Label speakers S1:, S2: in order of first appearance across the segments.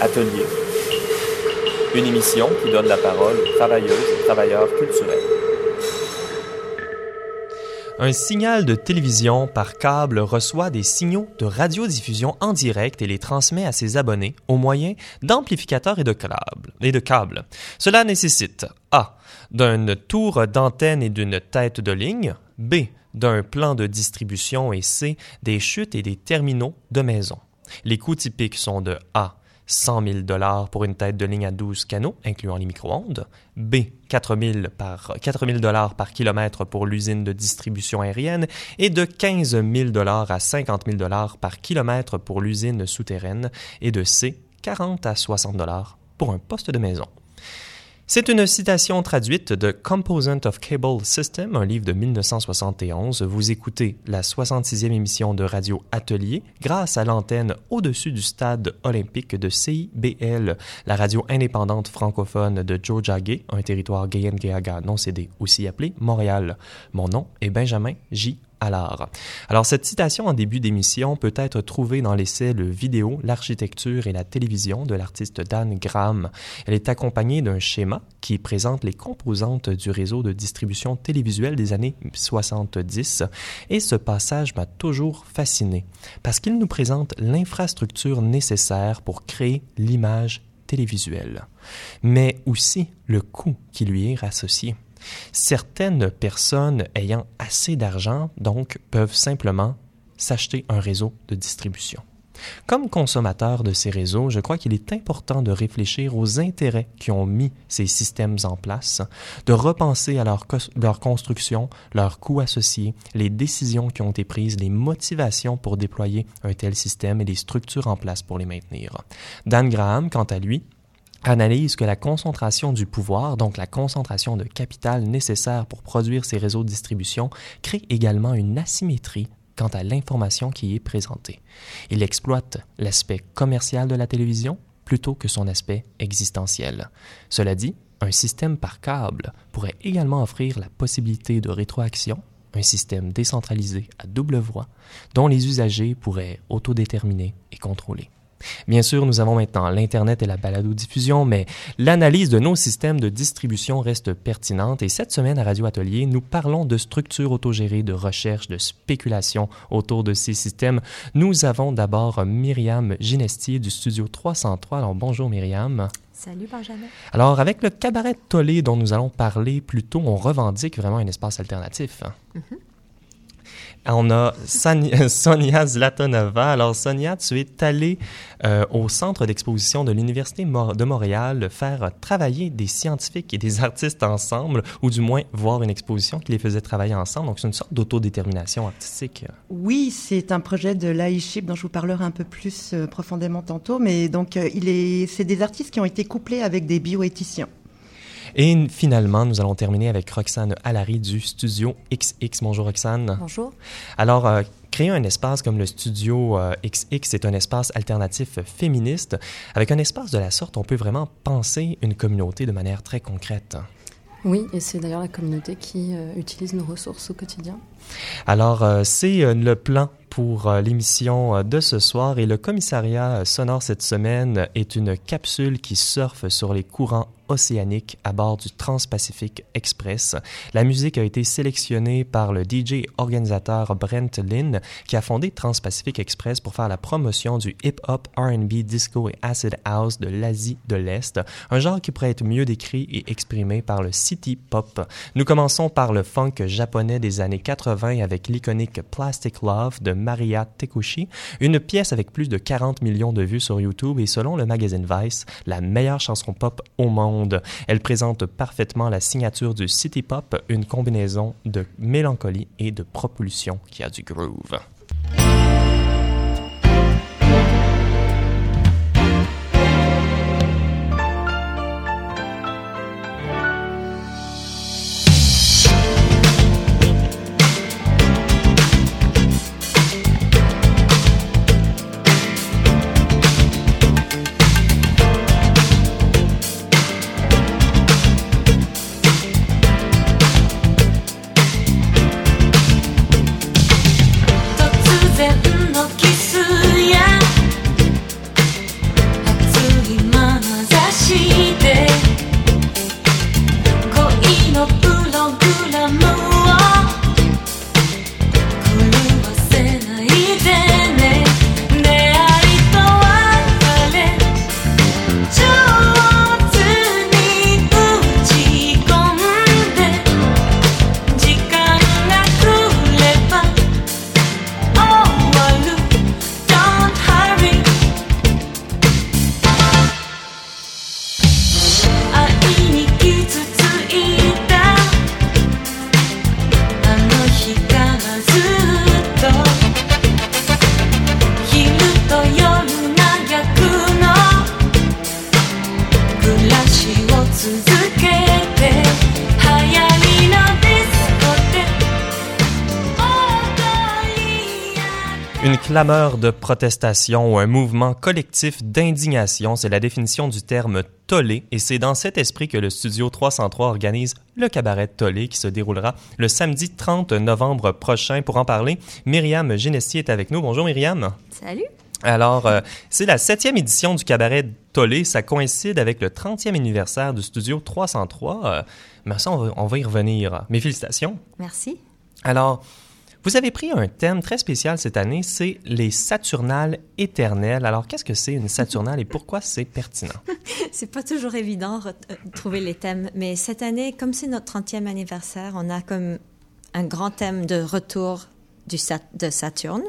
S1: Atelier. Une émission qui donne la parole aux travailleuses et travailleurs culturels. Un signal de télévision par câble reçoit des signaux de radiodiffusion en direct et les transmet à ses abonnés au moyen d'amplificateurs et de câbles. De câbles. Cela nécessite A. d'une tour d'antenne et d'une tête de ligne, B. d'un plan de distribution et C. des chutes et des terminaux de maison. Les coûts typiques sont de A. 100 000 dollars pour une tête de ligne à 12 canaux, incluant les micro-ondes. B, 4 000 par, 4 000 dollars par kilomètre pour l'usine de distribution aérienne et de 15 000 dollars à 50 000 dollars par kilomètre pour l'usine souterraine et de C, 40 à 60 dollars pour un poste de maison. C'est une citation traduite de Composant of Cable System, un livre de 1971. Vous écoutez la 66e émission de Radio Atelier grâce à l'antenne au-dessus du stade olympique de CIBL, la radio indépendante francophone de Gay, un territoire gayen non cédé, aussi appelé Montréal. Mon nom est Benjamin J. Alors, cette citation en début d'émission peut être trouvée dans l'essai Le vidéo, l'architecture et la télévision de l'artiste Dan Graham. Elle est accompagnée d'un schéma qui présente les composantes du réseau de distribution télévisuelle des années 70 et ce passage m'a toujours fasciné parce qu'il nous présente l'infrastructure nécessaire pour créer l'image télévisuelle, mais aussi le coût qui lui est associé. Certaines personnes ayant assez d'argent, donc, peuvent simplement s'acheter un réseau de distribution. Comme consommateur de ces réseaux, je crois qu'il est important de réfléchir aux intérêts qui ont mis ces systèmes en place, de repenser à leur, construction, leurs coûts associés, les décisions qui ont été prises, les motivations pour déployer un tel système et les structures en place pour les maintenir. Dan Graham, quant à lui, analyse que la concentration du pouvoir, donc la concentration de capital nécessaire pour produire ces réseaux de distribution, crée également une asymétrie quant à l'information qui est présentée. Il exploite l'aspect commercial de la télévision plutôt que son aspect existentiel. Cela dit, un système par câble pourrait également offrir la possibilité de rétroaction, un système décentralisé à double voie dont les usagers pourraient autodéterminer et contrôler. Bien sûr, nous avons maintenant l'Internet et la balado-diffusion, mais l'analyse de nos systèmes de distribution reste pertinente et cette semaine à Radio Atelier, nous parlons de structures autogérées, de recherche, de spéculation autour de ces systèmes. Nous avons d'abord Myriam Ginestier du studio 303. Alors bonjour Myriam.
S2: Salut Benjamin.
S1: Alors, avec le cabaret Tollé dont nous allons parler plus tôt, on revendique vraiment un espace alternatif. Mm-hmm. On a Sonia Zlatonova. Alors, Sonia, tu es allée euh, au centre d'exposition de l'Université de Montréal faire travailler des scientifiques et des artistes ensemble, ou du moins voir une exposition qui les faisait travailler ensemble. Donc, c'est une sorte d'autodétermination artistique.
S3: Oui, c'est un projet de l'AICHIP dont je vous parlerai un peu plus euh, profondément tantôt. Mais donc, euh, est, c'est des artistes qui ont été couplés avec des bioéthiciens.
S1: Et finalement, nous allons terminer avec Roxane Alary du studio XX. Bonjour Roxane.
S2: Bonjour.
S1: Alors, euh, créer un espace comme le studio XX, euh, c'est un espace alternatif féministe. Avec un espace de la sorte, on peut vraiment penser une communauté de manière très concrète.
S2: Oui, et c'est d'ailleurs la communauté qui euh, utilise nos ressources au quotidien.
S1: Alors, c'est le plan pour l'émission de ce soir et le commissariat sonore cette semaine est une capsule qui surfe sur les courants océanique à bord du Trans-Pacific Express. La musique a été sélectionnée par le DJ organisateur Brent Lynn, qui a fondé Trans-Pacific Express pour faire la promotion du hip-hop, R&B, disco et acid house de l'Asie de l'Est, un genre qui pourrait être mieux décrit et exprimé par le city pop. Nous commençons par le funk japonais des années 80 avec l'iconique Plastic Love de Maria Tekushi, une pièce avec plus de 40 millions de vues sur YouTube et selon le magazine Vice, la meilleure chanson pop au monde elle présente parfaitement la signature du city pop, une combinaison de mélancolie et de propulsion qui a du groove. 今の雑 protestation ou un mouvement collectif d'indignation, c'est la définition du terme tollé et c'est dans cet esprit que le studio 303 organise le cabaret tollé qui se déroulera le samedi 30 novembre prochain. Pour en parler, Myriam Genestier est avec nous. Bonjour Myriam.
S4: Salut.
S1: Alors, euh, c'est la septième édition du cabaret Tollé. Ça coïncide avec le 30e anniversaire du studio 303. Euh, mais ça, on va, on va y revenir. Mes félicitations.
S4: Merci.
S1: Alors, vous avez pris un thème très spécial cette année, c'est les Saturnales éternelles. Alors, qu'est-ce que c'est une Saturnale et pourquoi c'est pertinent?
S4: c'est pas toujours évident de trouver les thèmes, mais cette année, comme c'est notre 30e anniversaire, on a comme un grand thème de retour du de Saturne.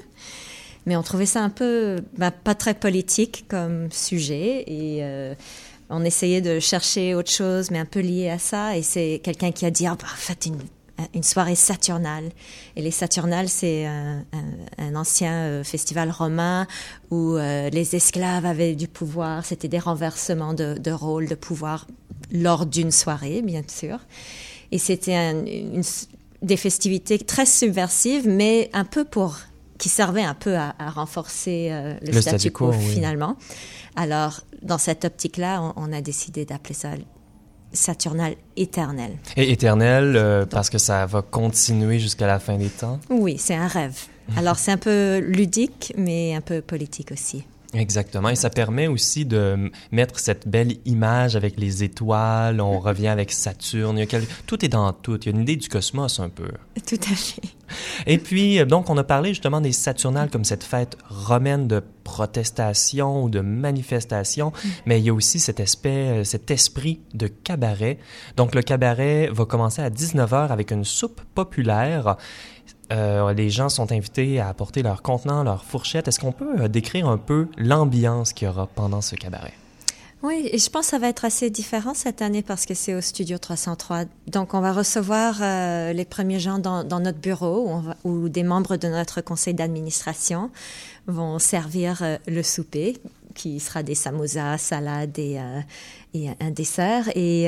S4: Mais on trouvait ça un peu ben, pas très politique comme sujet et euh, on essayait de chercher autre chose, mais un peu lié à ça. Et c'est quelqu'un qui a dit, ah, bah, faites une une soirée saturnale. Et les Saturnales, c'est un, un, ancien euh, festival romain où euh, les esclaves avaient du pouvoir. C'était des renversements de, de rôle, de pouvoir lors d'une soirée, bien sûr. Et c'était des festivités très subversives, mais un peu pour qui servaient un peu à, à renforcer euh, le, statu quo, finalement. Alors, dans cette optique-là, on, on a décidé d'appeler ça Saturnale éternelle.
S1: Et éternelle euh, parce que ça va continuer jusqu'à la fin des temps?
S4: Oui, c'est un rêve. Alors c'est un peu ludique, mais un peu politique aussi.
S1: Exactement. Et ça permet aussi de mettre cette belle image avec les étoiles. On revient avec Saturne. Il y a Tout est dans tout. Il y a une idée du cosmos un peu.
S4: Tout à fait.
S1: Et puis, euh, donc, on a parlé justement des Saturnales comme cette fête romaine de protestation ou de manifestation, mm. mais il y a aussi cet aspect, euh, cet esprit de cabaret. Donc, le cabaret va commencer à 19h avec une soupe populaire euh, les gens sont invités à apporter leur contenant, leur fourchette. Est-ce qu'on peut euh, décrire un peu l'ambiance qu'il y aura pendant ce cabaret?
S4: Oui, et je pense que ça va être assez différent cette année parce que c'est au Studio 303. Donc, on va recevoir euh, les premiers gens dans, notre bureau où, des membres de notre conseil d'administration vont servir le souper qui sera des samosas, salades et, et un dessert. Et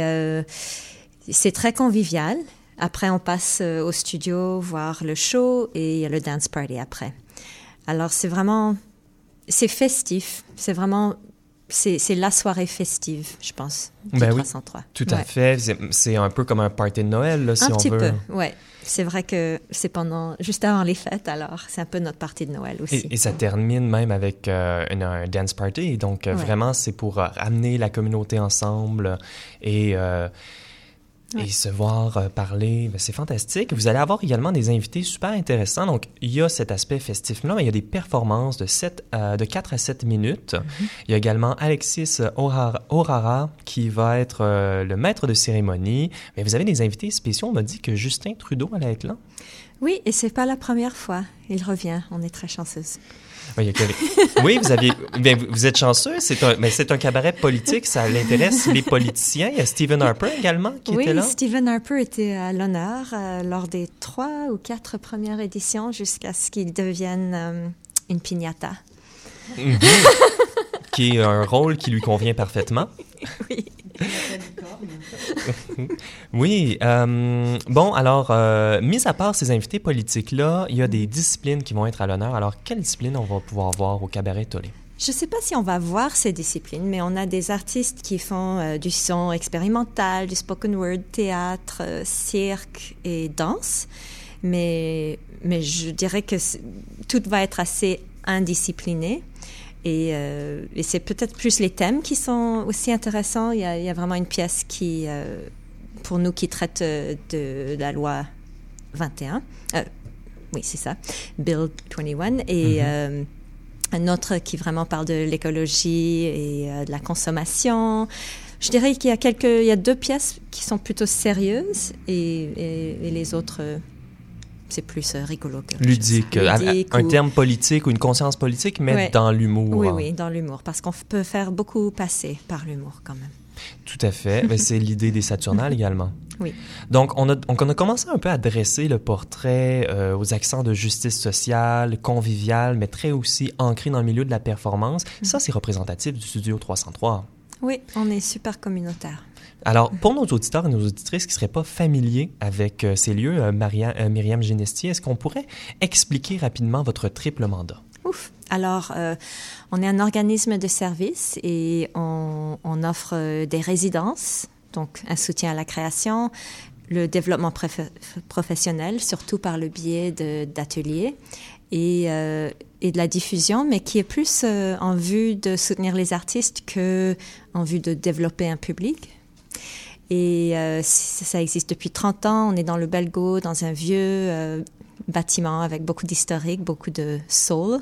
S4: c'est très convivial. Après, on passe euh, au studio voir le show et il y a le dance party après. Alors, c'est vraiment, c'est festif. C'est vraiment, c'est, la soirée festive, je pense.
S1: Ben 303. oui, tout à fait. C'est, un peu comme un party de Noël, là, si
S4: un
S1: on
S4: petit
S1: veut.
S4: peu, ouais. C'est vrai que c'est pendant, juste avant les fêtes, alors c'est un peu notre party de Noël aussi.
S1: Et, ça termine même avec euh, un dance party. Donc, euh, vraiment, c'est pour amener la communauté ensemble et et se voir euh, parler, ben, c'est fantastique. Vous allez avoir également des invités super intéressants. Donc, il y a cet aspect festif-là, mais il y a des performances de, 7, euh, de 4 à 7 minutes. Mm-hmm. Il y a également Alexis Orara, qui va être euh, le maître de cérémonie. Mais vous avez des invités spéciaux. On m'a dit que Justin Trudeau allait être là.
S4: Oui, et c'est pas la première fois. Il revient. On est très chanceuse.
S1: Oui, vous aviez. Bien, vous êtes chanceux. C'est un, mais c'est un cabaret politique. Ça l'intéresse les politiciens. Il y a Stephen Harper également qui était là.
S4: Oui, Stephen Harper était à l'honneur euh, lors des trois ou quatre premières éditions jusqu'à ce qu'il devienne euh, une piñata.
S1: Mhm. qui est un rôle qui lui convient parfaitement.
S4: oui.
S1: Oui. Euh, bon, alors, euh, mis à part ces invités politiques-là, il y a des disciplines qui vont être à l'honneur. Alors, quelles disciplines on va pouvoir voir au Cabaret Tollé?
S4: Je ne sais pas si on va voir ces disciplines, mais on a des artistes qui font euh, du son expérimental, du spoken word, théâtre, cirque et danse. Mais, mais je dirais que tout va être assez indiscipliné. Euh, et, c'est peut-être plus les thèmes qui sont aussi intéressants. Il y a, il y a vraiment une pièce qui, euh, pour nous, qui traite euh, de, la loi 21. oui, c'est ça, Bill 21. Et mm-hmm. un autre qui vraiment parle de l'écologie et de la consommation. Je dirais qu'il y a quelques, il y a deux pièces qui sont plutôt sérieuses et, et les autres c'est plus euh, rigolo que
S1: ludique, un terme politique ou une conscience politique, mais dans l'humour.
S4: Oui, oui, dans l'humour, parce qu'on peut faire beaucoup passer par l'humour quand même.
S1: Tout à fait. mais c'est l'idée des Saturnales également.
S4: Oui.
S1: Donc on, a, on a commencé un peu à dresser le portrait euh, aux accents de justice sociale, convivial, mais très aussi ancré dans le milieu de la performance. Mm. Ça, c'est représentatif du studio 303.
S4: Oui, on est super communautaire.
S1: Alors, pour nos auditeurs et nos auditrices qui ne seraient pas familiers avec euh, ces lieux, euh, Maria, euh, Myriam Genestier, est-ce qu'on pourrait expliquer rapidement votre triple mandat?
S4: Ouf. Alors, euh, on est un organisme de service et on, offre euh, des résidences, donc un soutien à la création, le développement professionnel, surtout par le biais d'ateliers et, et de la diffusion, mais qui est plus en vue de soutenir les artistes que en vue de développer un public. Et euh, ça existe depuis 30 ans. On est dans le Belgo, dans un vieux euh, bâtiment avec beaucoup d'historique, beaucoup de soul.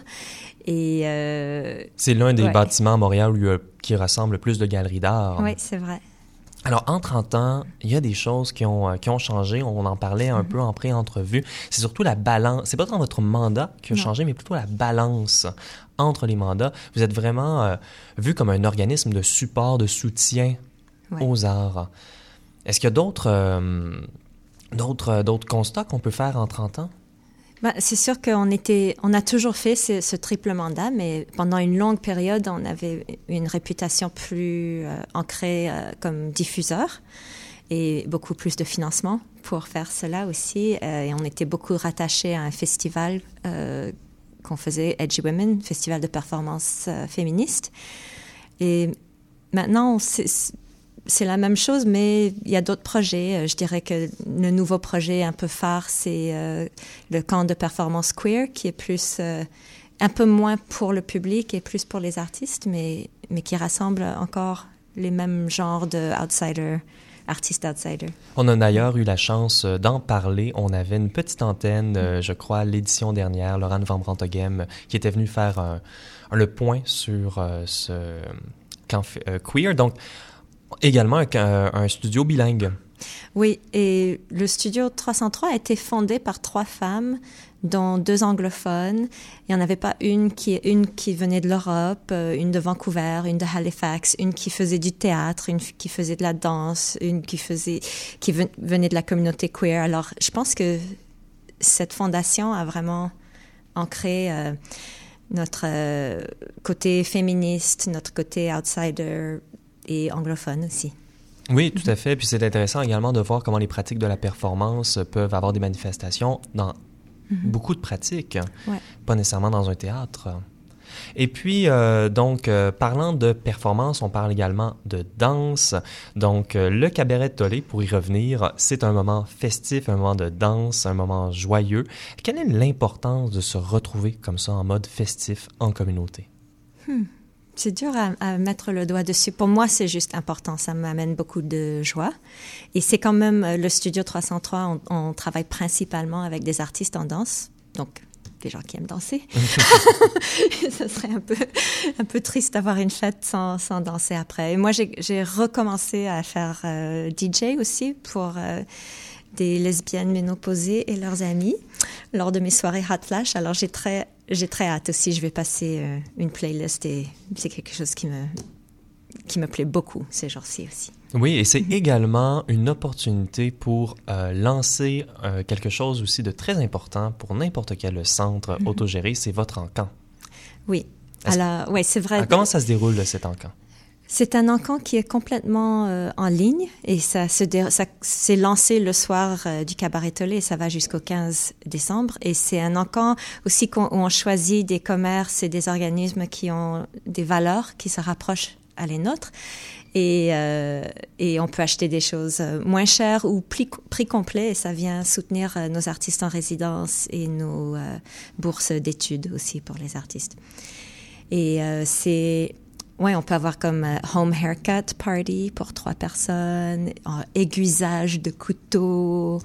S4: Et euh,
S1: C'est l'un des
S4: Ouais.
S1: bâtiments à Montréal où qui ressemble le plus de galeries d'art.
S4: oui, c'est vrai.
S1: Alors, en 30 ans, il y a des choses qui ont, qui ont changé. On en parlait un peu en pré-entrevue. C'est surtout la balance. C'est pas tant votre mandat qui a
S4: Non.
S1: changé, mais plutôt la balance entre les mandats. Vous êtes vraiment vu comme un organisme de support, de soutien
S4: Ouais.
S1: aux arts. Est-ce qu'il y a d'autres euh, d'autres d'autres constats qu'on peut faire en 30 ans?
S4: Ben, c'est sûr qu'on était, on a toujours fait ce, ce triple mandat, mais pendant une longue période, on avait une réputation plus euh, ancrée euh, comme diffuseur et beaucoup plus de financement pour faire cela aussi. Euh, et on était beaucoup rattachés à un festival euh, qu'on faisait, Edgy Women, festival de performance euh, féministe. Et maintenant, on c'est la même chose, mais il y a d'autres projets. Euh, Je dirais que le nouveau projet un peu phare, c'est euh, le camp de performance queer, qui est plus, euh, un peu moins pour le public et plus pour les artistes, mais, mais qui rassemble encore les mêmes genres de outsiders, artistes outsiders.
S1: On a d'ailleurs eu la chance d'en parler. On avait une petite antenne, je crois, l'édition dernière, Laurent Van Brantoghem, qui était venu faire un- le point sur ce camp queer. Donc, également un, un studio bilingue.
S4: Oui, et le studio 303 a été fondé par trois femmes, dont deux anglophones. Il n'y en avait pas une qui, une qui venait de l'Europe, euh, une de Vancouver, une de Halifax, une qui faisait du théâtre, une qui faisait de la danse, une qui faisait, qui ven- venait de la communauté queer. Alors, je pense que cette fondation a vraiment ancré euh, notre euh, côté féministe, notre côté outsider et anglophone aussi.
S1: Oui, tout à fait. Puis c'est intéressant également de voir comment les pratiques de la performance peuvent avoir des manifestations dans beaucoup de pratiques,
S4: Ouais.
S1: pas nécessairement dans un théâtre. Et puis, euh, donc, euh, parlant de performance, on parle également de danse. Donc, euh, le cabaret de Tollé, pour y revenir, c'est un moment festif, un moment de danse, un moment joyeux. Quelle est l'importance de se retrouver comme ça en mode festif en communauté?
S4: C'est dur à, à mettre le doigt dessus. Pour moi, c'est juste important. Ça m'amène beaucoup de joie. Et c'est quand même euh, le Studio 303. On, on travaille principalement avec des artistes en danse. Donc, des gens qui aiment danser. Ça serait un peu, un peu triste d'avoir une fête sans, sans danser après. Et moi, j'ai j'ai recommencé à faire euh, DJ aussi pour euh, des lesbiennes ménopausées et leurs amis lors de mes soirées Hot Flash. Alors, j'ai très, j'ai très hâte aussi. Je vais passer euh, une playlist et c'est quelque chose qui me, qui me plaît beaucoup ces jours-ci aussi.
S1: Oui, et c'est également une opportunité pour euh, lancer euh, quelque chose aussi de très important pour n'importe quel centre autogéré, c'est votre encan.
S4: Oui. Alors, ouais, c'est vrai.
S1: Alors, comment ça se déroule, cet encan?
S4: C'est un encan qui est complètement euh, en ligne et ça s'est lancé le soir euh, du cabaret Tolé et ça va jusqu'au 15 décembre et c'est un encan aussi qu'on- où on choisit des commerces et des organismes qui ont des valeurs qui se rapprochent à les nôtres et, euh, et on peut acheter des choses euh, moins chères ou prix, prix complet et ça vient soutenir euh, nos artistes en résidence et nos euh, bourses d'études aussi pour les artistes. Et euh, c'est Ouais, on peut avoir comme euh, home haircut party pour trois personnes, euh, aiguisage de couteaux.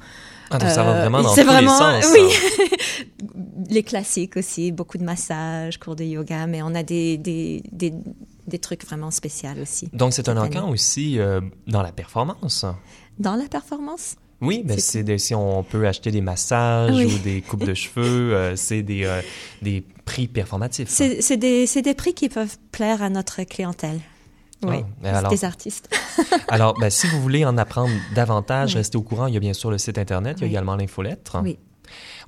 S1: Ah, donc ça va
S4: Euh,
S1: vraiment dans tous
S4: vraiment-
S1: les sens.
S4: oui.
S1: hein.
S4: Les classiques aussi, beaucoup de massages, cours de yoga, mais on a des, des, des, des trucs vraiment spéciaux aussi.
S1: Donc, c'est un encan aussi euh, dans la performance.
S4: Dans la performance?
S1: Oui, ben
S4: C'est-
S1: si on peut acheter des massages
S4: Oui.
S1: ou des coupes de cheveux, euh, c'est des, euh, des prix performatifs.
S4: C'est c'est des, prix qui peuvent plaire à notre clientèle. Oui,
S1: Ah,
S4: c'est
S1: alors-
S4: des artistes.
S1: Alors, ben, si vous voulez en apprendre davantage,
S4: Oui.
S1: restez au courant. Il y a bien sûr le site Internet, il y a
S4: Oui.
S1: également l'infolettre.
S4: Oui.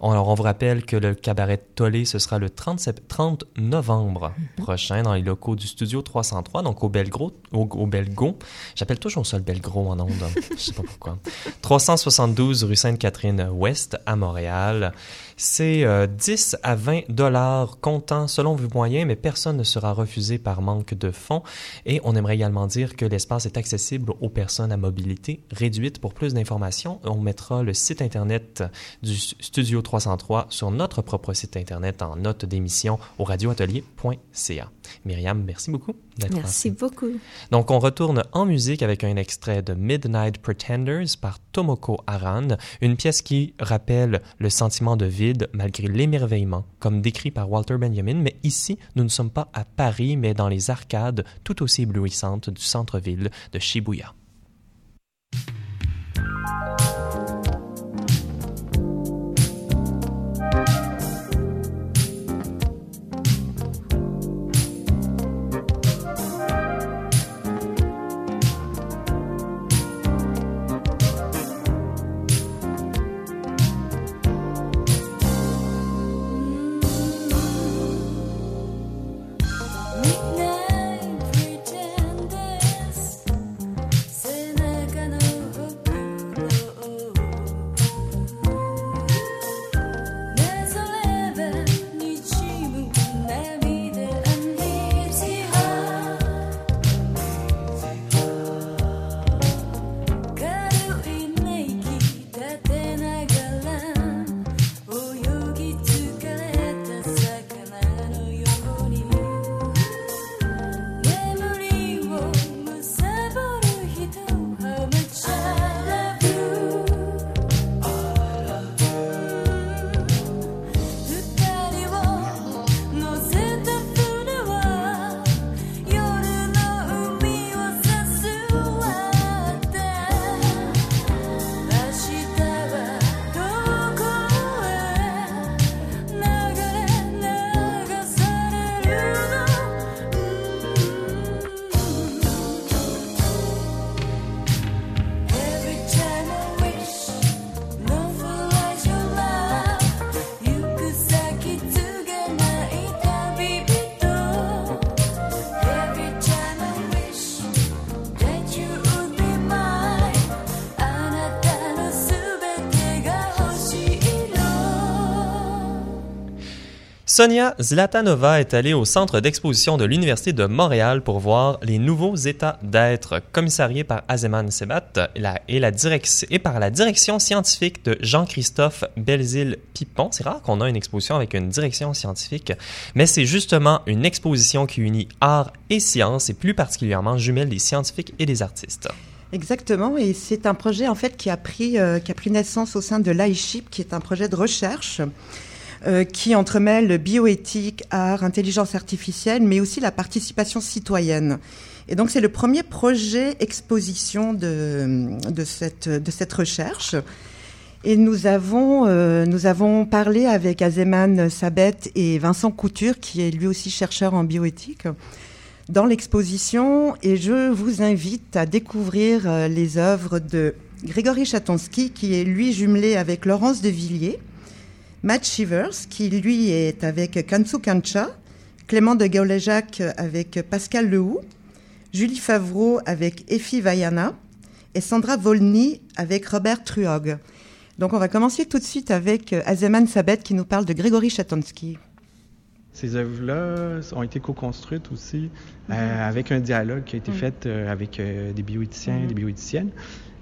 S1: Alors, on vous rappelle que le cabaret Tollé, ce sera le 30, 30 novembre mhm. prochain dans les locaux du Studio 303, donc au Belgro, au, au Belgo. J'appelle toujours ça le Belgro en ondes, je sais pas pourquoi. 372 rue Sainte-Catherine-Ouest à Montréal. C'est 10 euh, à 20 dollars comptant selon vos moyens, mais personne ne sera refusé par manque de fonds. Et on aimerait également dire que l'espace est accessible aux personnes à mobilité réduite. Pour plus d'informations, on mettra le site Internet du Studio 303 sur notre propre site Internet en note d'émission au radioatelier.ca. Myriam, merci beaucoup
S4: d'être Merci beaucoup.
S1: Donc, on retourne en musique avec un extrait de Midnight Pretenders par Tomoko Aran, une pièce qui rappelle le sentiment de vide malgré l'émerveillement, comme décrit par Walter Benjamin. Mais ici, nous ne sommes pas à Paris, mais dans les arcades tout aussi éblouissantes du centre-ville de Shibuya. Bye. Sonia Zlatanova est allée au centre d'exposition de l'Université de Montréal pour voir les nouveaux états d'être commissariés par Azeman Sebat et, la, par la direction scientifique de Jean-Christophe Belzile-Pipon. C'est rare qu'on a une exposition avec une direction scientifique, mais c'est justement une exposition qui unit art et science et plus particulièrement jumelle des scientifiques et des artistes.
S3: Exactement, et c'est un projet en fait qui a pris, euh, qui a pris naissance au sein de l'ISHIP, qui est un projet de recherche euh, qui entremêle bioéthique, art, intelligence artificielle, mais aussi la participation citoyenne. Et donc c'est le premier projet exposition de, cette recherche. Et nous avons, euh, nous avons parlé avec Azeman Sabet et Vincent Couture, qui est lui aussi chercheur en bioéthique, dans l'exposition. Et je vous invite à découvrir euh, les œuvres de Grégory Chatonsky, qui est lui jumelé avec Laurence de Villiers. Matt Shivers, qui lui est avec Kansu Kancha, Clément de Gauléjac avec Pascal Lehou, Julie Favreau avec Effie Vaiana et Sandra Volny avec Robert Truog. Donc on va commencer tout de suite avec Azeman Sabet qui nous parle de Grégory Chatonsky.
S5: Ces œuvres-là ont été co-construites aussi euh, avec un dialogue qui a été mhm. fait euh, avec euh, des bioéthiciens et des bioéthiciennes.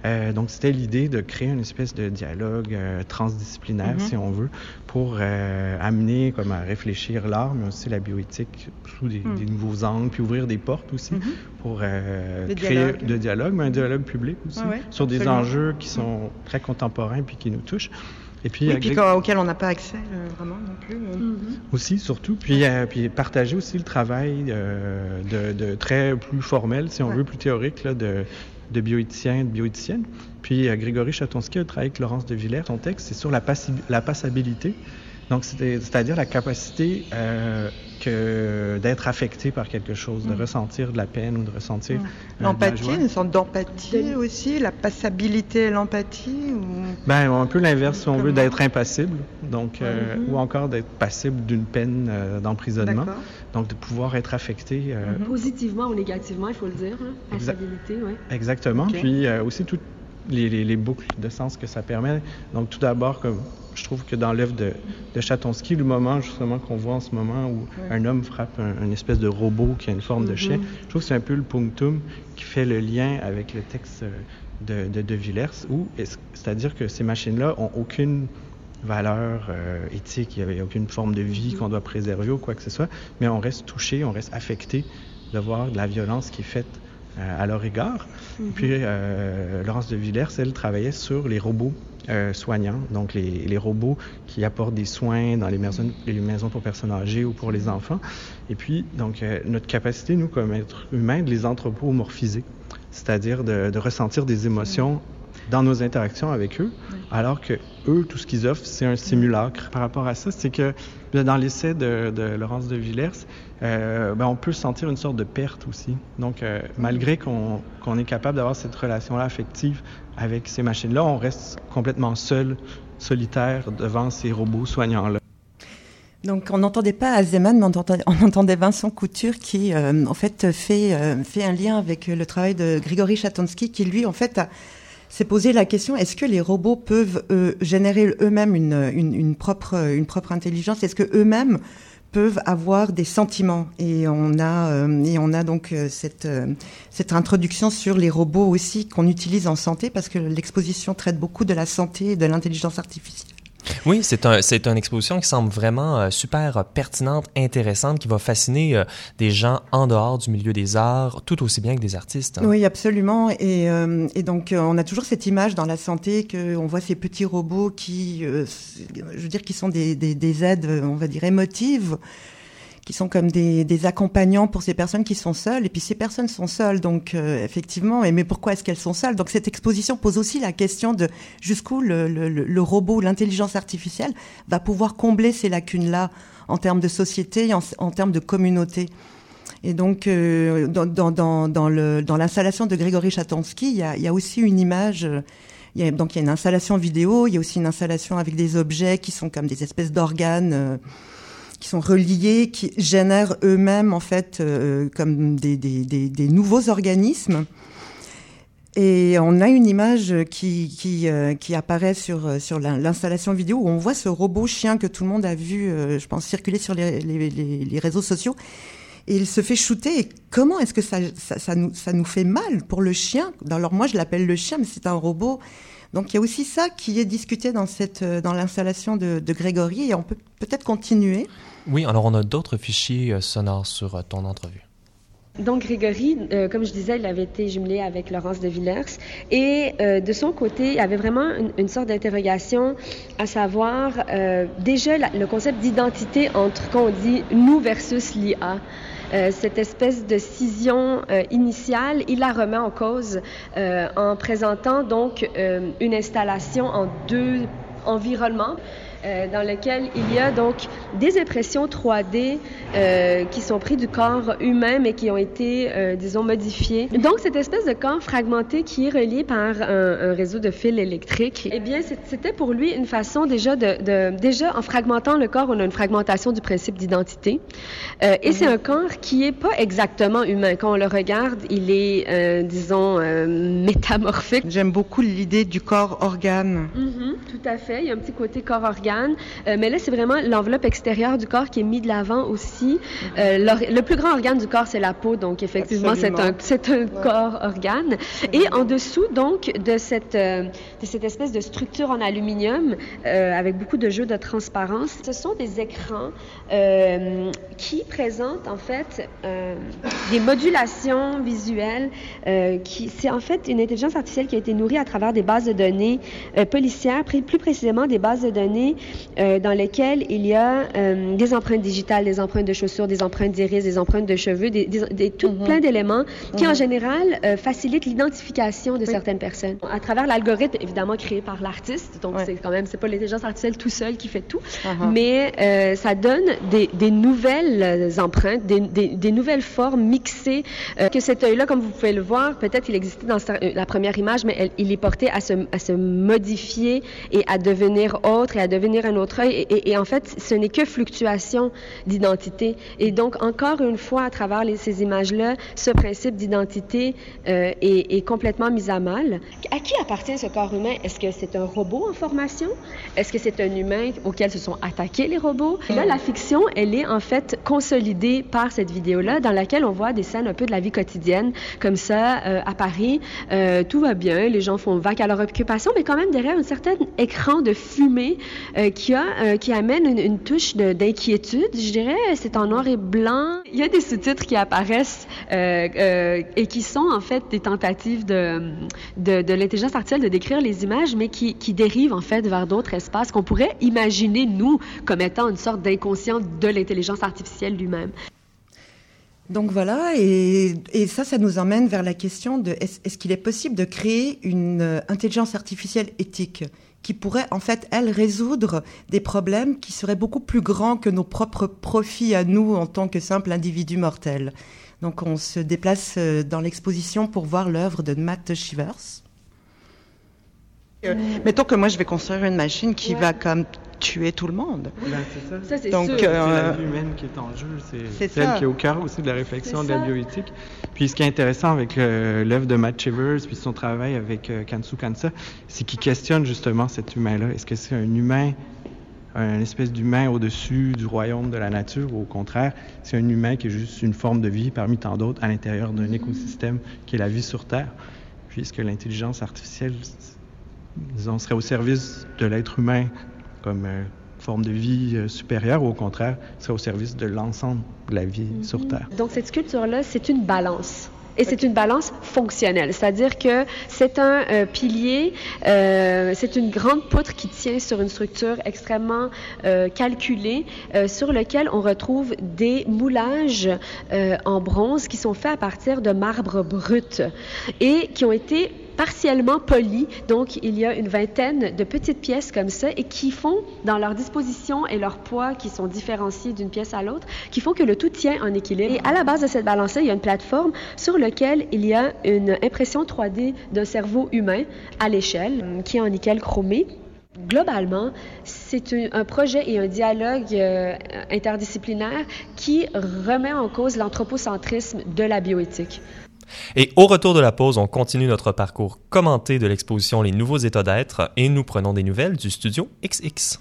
S5: Euh, donc, c'était l'idée de créer une espèce de dialogue euh, transdisciplinaire, mhm. si on veut, pour euh, amener comme à réfléchir l'art, mais aussi la bioéthique sous des, mhm. nouveaux angles, puis ouvrir des portes aussi mhm. pour créer de dialogue, mais un dialogue public aussi, sur des enjeux qui sont très contemporains puis qui nous touchent.
S3: Et puis, oui, auquel on n'a pas accès vraiment non plus.
S5: Aussi, surtout. Puis, puis partager aussi le travail de, de, très plus formel, si on veut, plus théorique, là, de, de bioéthiciens et de bioéthiciennes. Puis euh, Grégory Chatonsky a travaillé avec Laurence de Villers. Son texte, c'est sur la, la passabilité. Donc, c'est-à-dire la capacité euh, que d'être affecté par quelque chose, de mm. ressentir de la peine ou de ressentir
S3: mm. l'empathie, une sorte d'empathie aussi, la passabilité et l'empathie. Ou...
S5: Ben un peu l'inverse si on veut d'être impassible, donc euh, mm-hmm. ou encore d'être passible d'une peine euh, d'emprisonnement. Donc de pouvoir être affecté
S6: mm-hmm. positivement ou négativement, il faut le dire, hein? passabilité, oui.
S5: Exactement. Puis aussi toutes les, les, boucles de sens que ça permet. Donc tout d'abord comme je trouve que dans l'œuvre de, de Chatonsky, le moment justement qu'on voit en ce moment où un homme frappe un, une espèce de robot qui a une forme de mm-hmm. chien, je trouve que c'est un peu le punctum qui fait le lien avec le texte de, de, de Villers, où c'est-à-dire que ces machines-là ont aucune valeur euh, éthique, il n'y a aucune forme de vie mm-hmm. qu'on doit préserver ou quoi que ce soit, mais on reste touché, on reste affecté de voir de la violence qui est faite euh, à leur égard. Mm-hmm. Puis euh, Laurence de Villers, elle travaillait sur les robots euh, soignants, donc les, les, robots qui apportent des soins dans les maisons, les maisons pour personnes âgées ou pour les enfants. Et puis, donc, euh, notre capacité, nous, comme êtres humains, de les anthropomorphiser, c'est-à-dire de, de, ressentir des émotions dans nos interactions avec eux, alors que eux, tout ce qu'ils offrent, c'est un simulacre. Par rapport à ça, c'est que dans l'essai de, de, Laurence de Villers, euh, ben, on peut sentir une sorte de perte aussi. Donc, euh, malgré qu'on est capable d'avoir cette relation-là affective avec ces machines-là, on reste complètement seul, solitaire devant ces robots soignants-là.
S3: Donc, on n'entendait pas Azeman, mais on entendait, Vincent Couture qui, euh, en fait, fait, euh, un lien avec le travail de Grigory Chatonsky, qui, lui, en fait, s'est posé la question est-ce que les robots peuvent générer eux-mêmes une, propre, une propre intelligence? Est-ce que eux-mêmes peuvent avoir des sentiments. Et on a, euh, et on a donc euh, cette, euh, cette introduction sur les robots aussi qu'on utilise en santé parce que l'exposition traite beaucoup de la santé et de l'intelligence artificielle.
S1: Oui, c'est un, c'est une exposition qui semble vraiment euh, super pertinente, intéressante, qui va fasciner euh, des gens en dehors du milieu des arts, tout aussi bien que des artistes. Hein.
S3: Oui, absolument. Et, euh, et donc, on a toujours cette image dans la santé qu'on voit ces petits robots qui, je veux dire, qui sont des, des, des aides, on va dire, émotives qui sont comme des, des, accompagnants pour ces personnes qui sont seules. Et puis ces personnes sont seules, donc euh, effectivement. Et mais pourquoi est-ce qu'elles sont seules? Donc cette exposition pose aussi la question de jusqu'où le, le, le robot, l'intelligence artificielle va pouvoir combler ces lacunes-là en termes de société, en, en termes de communauté. Et donc, euh, dans, dans, dans, dans l'installation de Grégory Chatonsky, il y a, y a aussi une image. Il y a, donc, il y a une installation vidéo. Il y a aussi une installation avec des objets qui sont comme des espèces d'organes. Euh, qui sont reliés, qui génèrent eux-mêmes en fait euh, comme des, des, nouveaux organismes. Et on a une image qui, qui, euh, qui apparaît sur, sur l'installation vidéo où on voit ce robot chien que tout le monde a vu, euh, je pense, circuler sur les, les, les, réseaux sociaux. Et il se fait shooter. Comment est-ce que ça, ça, nous, ça nous fait mal pour le chien? Alors moi, je l'appelle le chien, mais c'est un robot donc il y a aussi ça qui est discuté dans, cette, euh, dans l'installation de, de, Grégory et on peut peut-être continuer.
S1: Oui, alors on a d'autres fichiers euh, sonores sur euh, ton entrevue.
S6: Donc Grégory, euh, comme je disais, il avait été jumelé avec Laurence de Villers et euh, de son côté, il y avait vraiment une, une sorte d'interrogation à savoir euh, déjà la, le concept d'identité entre qu'on dit nous versus l'IA. Euh, cette espèce de scission euh, initiale, il la remet en cause euh, en présentant donc une installation en deux environnements. Euh, dans lequel il y a donc des impressions 3D euh, qui sont prises du corps humain, mais qui ont été, euh, disons, modifiées. Donc, cette espèce de corps fragmenté qui est relié par un, un réseau de fils électriques, eh bien, c'était pour lui une façon déjà de, de, déjà en fragmentant le corps, on a une fragmentation du principe d'identité. Et c'est un corps qui est pas exactement humain. Quand on le regarde, il est, disons, métamorphique.
S3: J'aime beaucoup l'idée du corps organe.
S6: Mm -hmm, tout à fait. Il y a un petit côté corps organe euh, mais là, c'est vraiment l'enveloppe extérieure du corps qui est mise de l'avant aussi. Euh, le, plus grand organe du corps, c'est la peau. Donc, effectivement, c'est un, c'est un ouais. corps organe. Et en dessous, donc, de cette, euh, de cette espèce de structure en aluminium, avec beaucoup de jeux de transparence, ce sont des écrans qui présentent, en fait, des modulations visuelles. qui, c'est en fait une intelligence artificielle qui a été nourrie à travers des bases de données policières, plus précisément des bases de données euh, dans lesquelles il y a euh, des empreintes digitales, des empreintes de chaussures, des empreintes d'iris, des empreintes de cheveux, des, des, tout mhm. plein d'éléments qui, en mhm. général, euh, facilitent l'identification de certaines personnes. À travers l'algorithme, évidemment, créé par l'artiste, donc c'est quand même, c'est pas l'intelligence artificielle tout seul qui fait tout, uh-huh. mais ça donne des, des nouvelles empreintes, des, des, nouvelles formes mixées, que cet œil-là, comme vous pouvez le voir, peut-être il existait dans la première image, mais il est porté à se, à se modifier et à devenir autre et à devenir un autre œil. Et, en fait, ce n'est que fluctuation d'identité. Et donc, encore une fois, à travers ces images-là, ce principe d'identité euh, est, complètement mis à mal. À qui appartient ce corps humain? Est-ce que c'est un robot en formation? Est-ce que c'est un humain auquel se sont attaqués les robots? là, la fiction, elle est en fait consolidée par cette vidéo-là, dans laquelle on voit des scènes un peu de la vie quotidienne, comme ça, euh, à Paris, euh, tout va bien, les gens font vague à leur occupation, mais quand même derrière un certain écran de fumée euh, euh, qui amène une, touche d'inquiétude, je dirais. C'est en noir et blanc. Il y a des sous-titres qui apparaissent euh, et qui sont en fait des tentatives de, l'intelligence artificielle de décrire les images, mais qui, dérivent en fait vers d'autres espaces qu'on pourrait imaginer, nous, comme étant une sorte d'inconscient de l'intelligence artificielle lui-même.
S3: Donc voilà, et, ça, ça nous emmène vers la question de est-ce qu'il est possible de créer une intelligence artificielle éthique? Qui pourrait en fait, elle, résoudre des problèmes qui seraient beaucoup plus grands que nos propres profits à nous en tant que simple individu mortel. Donc on se déplace euh, dans l'exposition pour voir l'œuvre de Matt Shivers. Euh, mettons que moi je vais construire une machine qui va comme tuer tout le monde.
S5: Ben, c'est ça. Donc, c'est la vie humaine qui est en jeu. C'est celle qui est au cœur aussi de la réflexion de la bioéthique. Puis ce qui est intéressant avec l'œuvre de Matt Shivers, puis son travail avec euh, Kansu Kansa, c'est qu'il questionne justement cet humain-là. Est-ce que c'est un humain, un espèce d'humain au-dessus du royaume de la nature, ou au contraire, c'est un humain qui est juste une forme de vie parmi tant d'autres à l'intérieur d'un écosystème qui est la vie sur Terre? Puis est-ce que l'intelligence artificielle, disons, serait au service de l'être humain comme euh, forme de vie euh, supérieure ou au contraire, c'est au service de l'ensemble de la vie mhm. sur Terre.
S6: Donc cette sculpture-là, c'est une balance. Et c'est une balance fonctionnelle, c'est-à-dire que c'est un euh, pilier, c'est une grande poutre qui tient sur une structure extrêmement calculée, sur lequel on retrouve des moulages en bronze qui sont faits à partir de marbre brut et qui ont été partiellement polis. Donc, il y a une vingtaine de petites pièces comme ça et qui font, dans leur disposition et leur poids qui sont différenciés d'une pièce à l'autre, qui font que le tout tient en équilibre. Et à la base de cette balance-là, il y a une plateforme sur laquelle il y a une impression 3D d'un cerveau humain à l'échelle qui est en nickel chromé. Globalement, c'est un projet et un dialogue euh, interdisciplinaire qui remet en cause l'anthropocentrisme de la bioéthique.
S1: Et au retour de la pause, on continue notre parcours commenté de l'exposition Les Nouveaux États d'être et nous prenons des nouvelles du studio XX.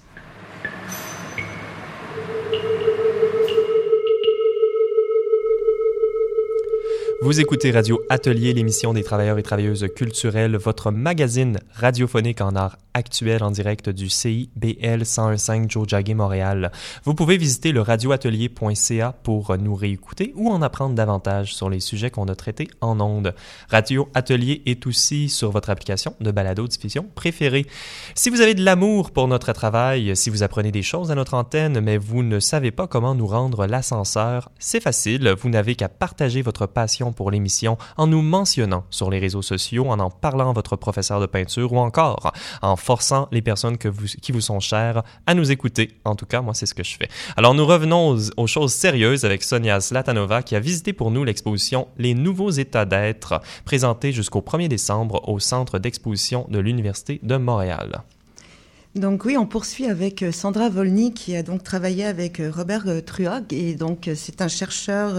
S1: Vous écoutez Radio Atelier, l'émission des travailleurs et travailleuses culturelles, votre magazine radiophonique en art actuel en direct du CIBL 1015 Jojage Montréal. Vous pouvez visiter le radioatelier.ca pour nous réécouter ou en apprendre davantage sur les sujets qu'on a traités en ondes. Radio Atelier est aussi sur votre application de balado-diffusion préférée. Si vous avez de l'amour pour notre travail, si vous apprenez des choses à notre antenne, mais vous ne savez pas comment nous rendre l'ascenseur, c'est facile. Vous n'avez qu'à partager votre passion pour l'émission en nous mentionnant sur les réseaux sociaux, en en parlant à votre professeur de peinture ou encore en forçant les personnes qui vous sont chères à nous écouter. En tout cas, moi, c'est ce que je fais. Alors, nous revenons aux, choses sérieuses avec Sonia Slatanova qui a visité pour nous l'exposition Les nouveaux états d'être, présentée jusqu'au 1er décembre au Centre d'exposition de l'Université de Montréal.
S3: Donc oui, on poursuit avec euh, Sandra Volny qui a donc travaillé avec euh, Robert euh, Truog et donc c'est un chercheur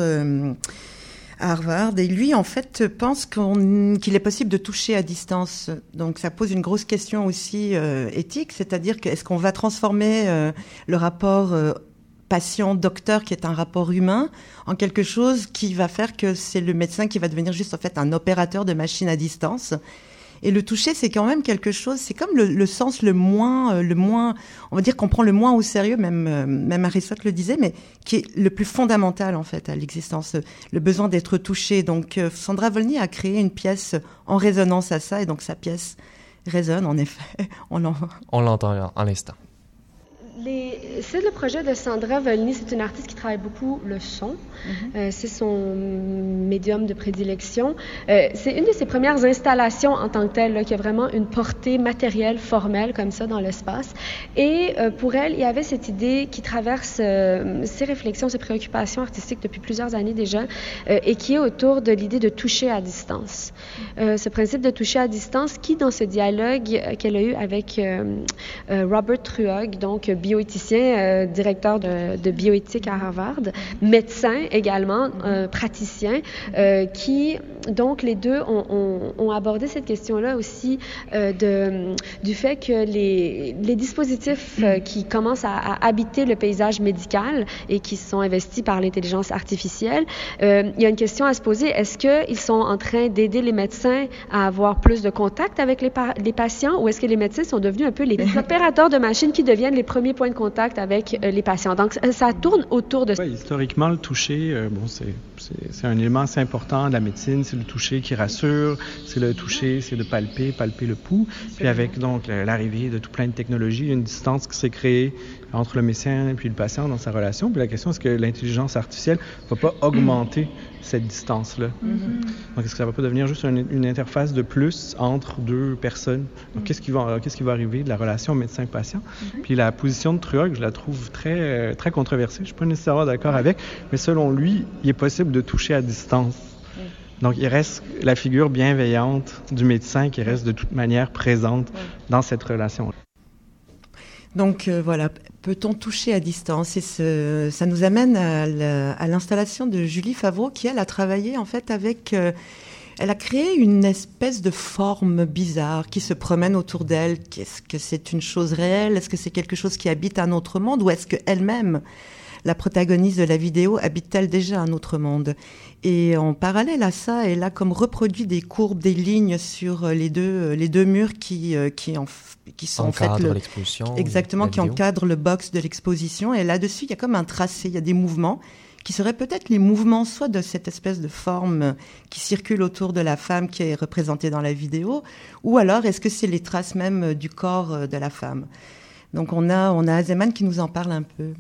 S3: Harvard. Et lui, en fait, pense qu'il est possible de toucher à distance. Donc, ça pose une grosse question aussi euh, éthique, c'est-à-dire est-ce qu'on va transformer euh, le rapport euh, patient-docteur, qui est un rapport humain, en quelque chose qui va faire que c'est le médecin qui va devenir juste en fait un opérateur de machine à distance? Et le toucher, c'est quand même quelque chose, c'est comme le, sens le moins, euh, le moins, on va dire qu'on prend le moins au sérieux, même, euh, même Aristote le disait, mais qui est le plus fondamental en fait à l'existence, le besoin d'être touché. Donc euh, Sandra Volny a créé une pièce en résonance à ça, et donc sa pièce résonne en effet.
S1: On l'entend à l'instant.
S6: C'est le projet de Sandra Volny. C'est une artiste qui travaille beaucoup le son. Mm-hmm. c'est son médium de prédilection. c'est une de ses premières installations en tant que telle, qui a vraiment une portée matérielle, formelle, comme ça, dans l'espace. Et pour elle, il y avait cette idée qui traverse ses réflexions, ses préoccupations artistiques depuis plusieurs années déjà, et qui est autour de l'idée de toucher à distance. ce principe de toucher à distance qui, dans ce dialogue qu'elle a eu avec Robert Truog, donc bioéthicien, euh, directeur de, bioéthique à Harvard, médecin également, euh, praticien, euh, qui, donc, les deux ont, abordé cette question-là aussi de, du fait que les, les dispositifs qui commencent à, habiter le paysage médical et qui sont investis par l'intelligence artificielle, il y a une question à se poser. Est-ce qu'ils sont en train d'aider les médecins à avoir plus de contact avec les, les patients ou est-ce que les médecins sont devenus un peu les opérateurs de machines qui deviennent les premiers points de contact avec euh, les patients. Donc, ça tourne autour de ça.
S5: historiquement, le toucher, euh, bon, c'est c'est un élément assez important de la médecine, c'est le toucher qui rassure, c'est le toucher, c'est de palper, palper le pouls. Puis avec donc l'arrivée de tout plein de technologies, il y a une distance qui s'est créée entre le médecin et puis le patient dans sa relation. Puis la question, est-ce que l'intelligence artificielle ne va pas augmenter cette distance-là. Mm-hmm. Donc, est-ce que ça va pas devenir juste une, interface de plus entre deux personnes? Donc, qu'est-ce qui va, qui va arriver de la relation médecin-patient? Mm-hmm. Puis la position de Truog, je la trouve très, très controversée. Je suis pas nécessairement d'accord avec, mais selon lui, il est possible de toucher à distance. Mm. Donc, il reste la figure bienveillante du médecin qui reste de toute manière présente dans cette relation.
S3: Donc euh, voilà, peut-on toucher à distance Et ça nous amène à l'installation de Julie Favreau qui, elle, a travaillé en fait avec... Euh, elle a créé une espèce de forme bizarre qui se promène autour d'elle. Est-ce que c'est une chose réelle? Est-ce que c'est quelque chose qui habite un autre monde? Ou est-ce qu'elle-même, la protagoniste de la vidéo, habite-t-elle déjà un autre monde? Et en parallèle à ça, elle a comme reproduit des courbes, des lignes sur les deux, les deux murs qui, euh, qui, en, qui sont en fait
S1: l'exposition.
S3: Exactement, qui encadrent le box de l'exposition. Et là-dessus, il y a comme un tracé, il y a des mouvements qui seraient peut-être les mouvements soit de cette espèce de forme qui circule autour de la femme qui est représentée dans la vidéo, ou alors est-ce que c'est les traces même du corps de la femme? Donc on a, on a Azeman qui nous en parle un peu.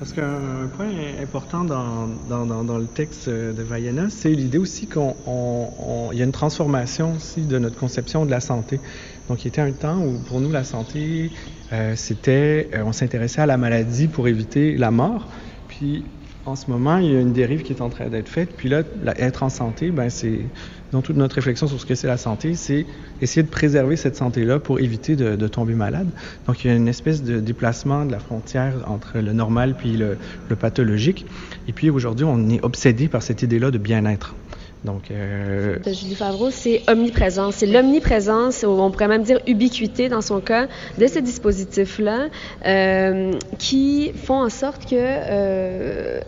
S5: Parce qu'un point important dans, dans, le texte de Vaiana, c'est l'idée aussi qu'il y a une transformation aussi de notre conception de la santé. Donc, il était un temps où, pour nous, la santé, euh, c'était, euh, on s'intéressait à la maladie pour éviter la mort. Puis, en ce moment, il y a une dérive qui est en train d'être faite. Puis là, être en santé, ben c'est dans toute notre réflexion sur ce que c'est la santé, c'est essayer de préserver cette santé-là pour éviter de, tomber malade. Donc, il y a une espèce de déplacement de la frontière entre le normal puis le, le pathologique. Et puis, aujourd'hui, on est obsédé par cette idée-là de bien-être.
S6: Donc, euh... Julie Favreau, c'est omniprésence. C'est l'omniprésence, on pourrait même dire ubiquité dans son cas, de ces dispositifs-là euh, qui font en sorte que euh,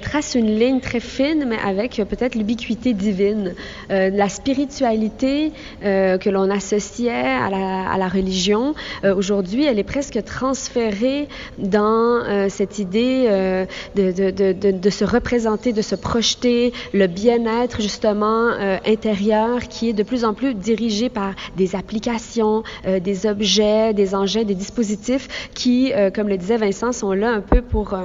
S6: trace une ligne très fine, mais avec peut-être l'ubiquité divine, euh, la spiritualité que l'on associait à la, religion. Aujourd'hui, elle est presque transférée dans cette idée de, se représenter, de se projeter, le bien bien-être justement euh, intérieur qui est de plus en plus dirigé par des applications, euh, des objets, des engins, des dispositifs qui, euh, comme le disait Vincent, sont là un peu pour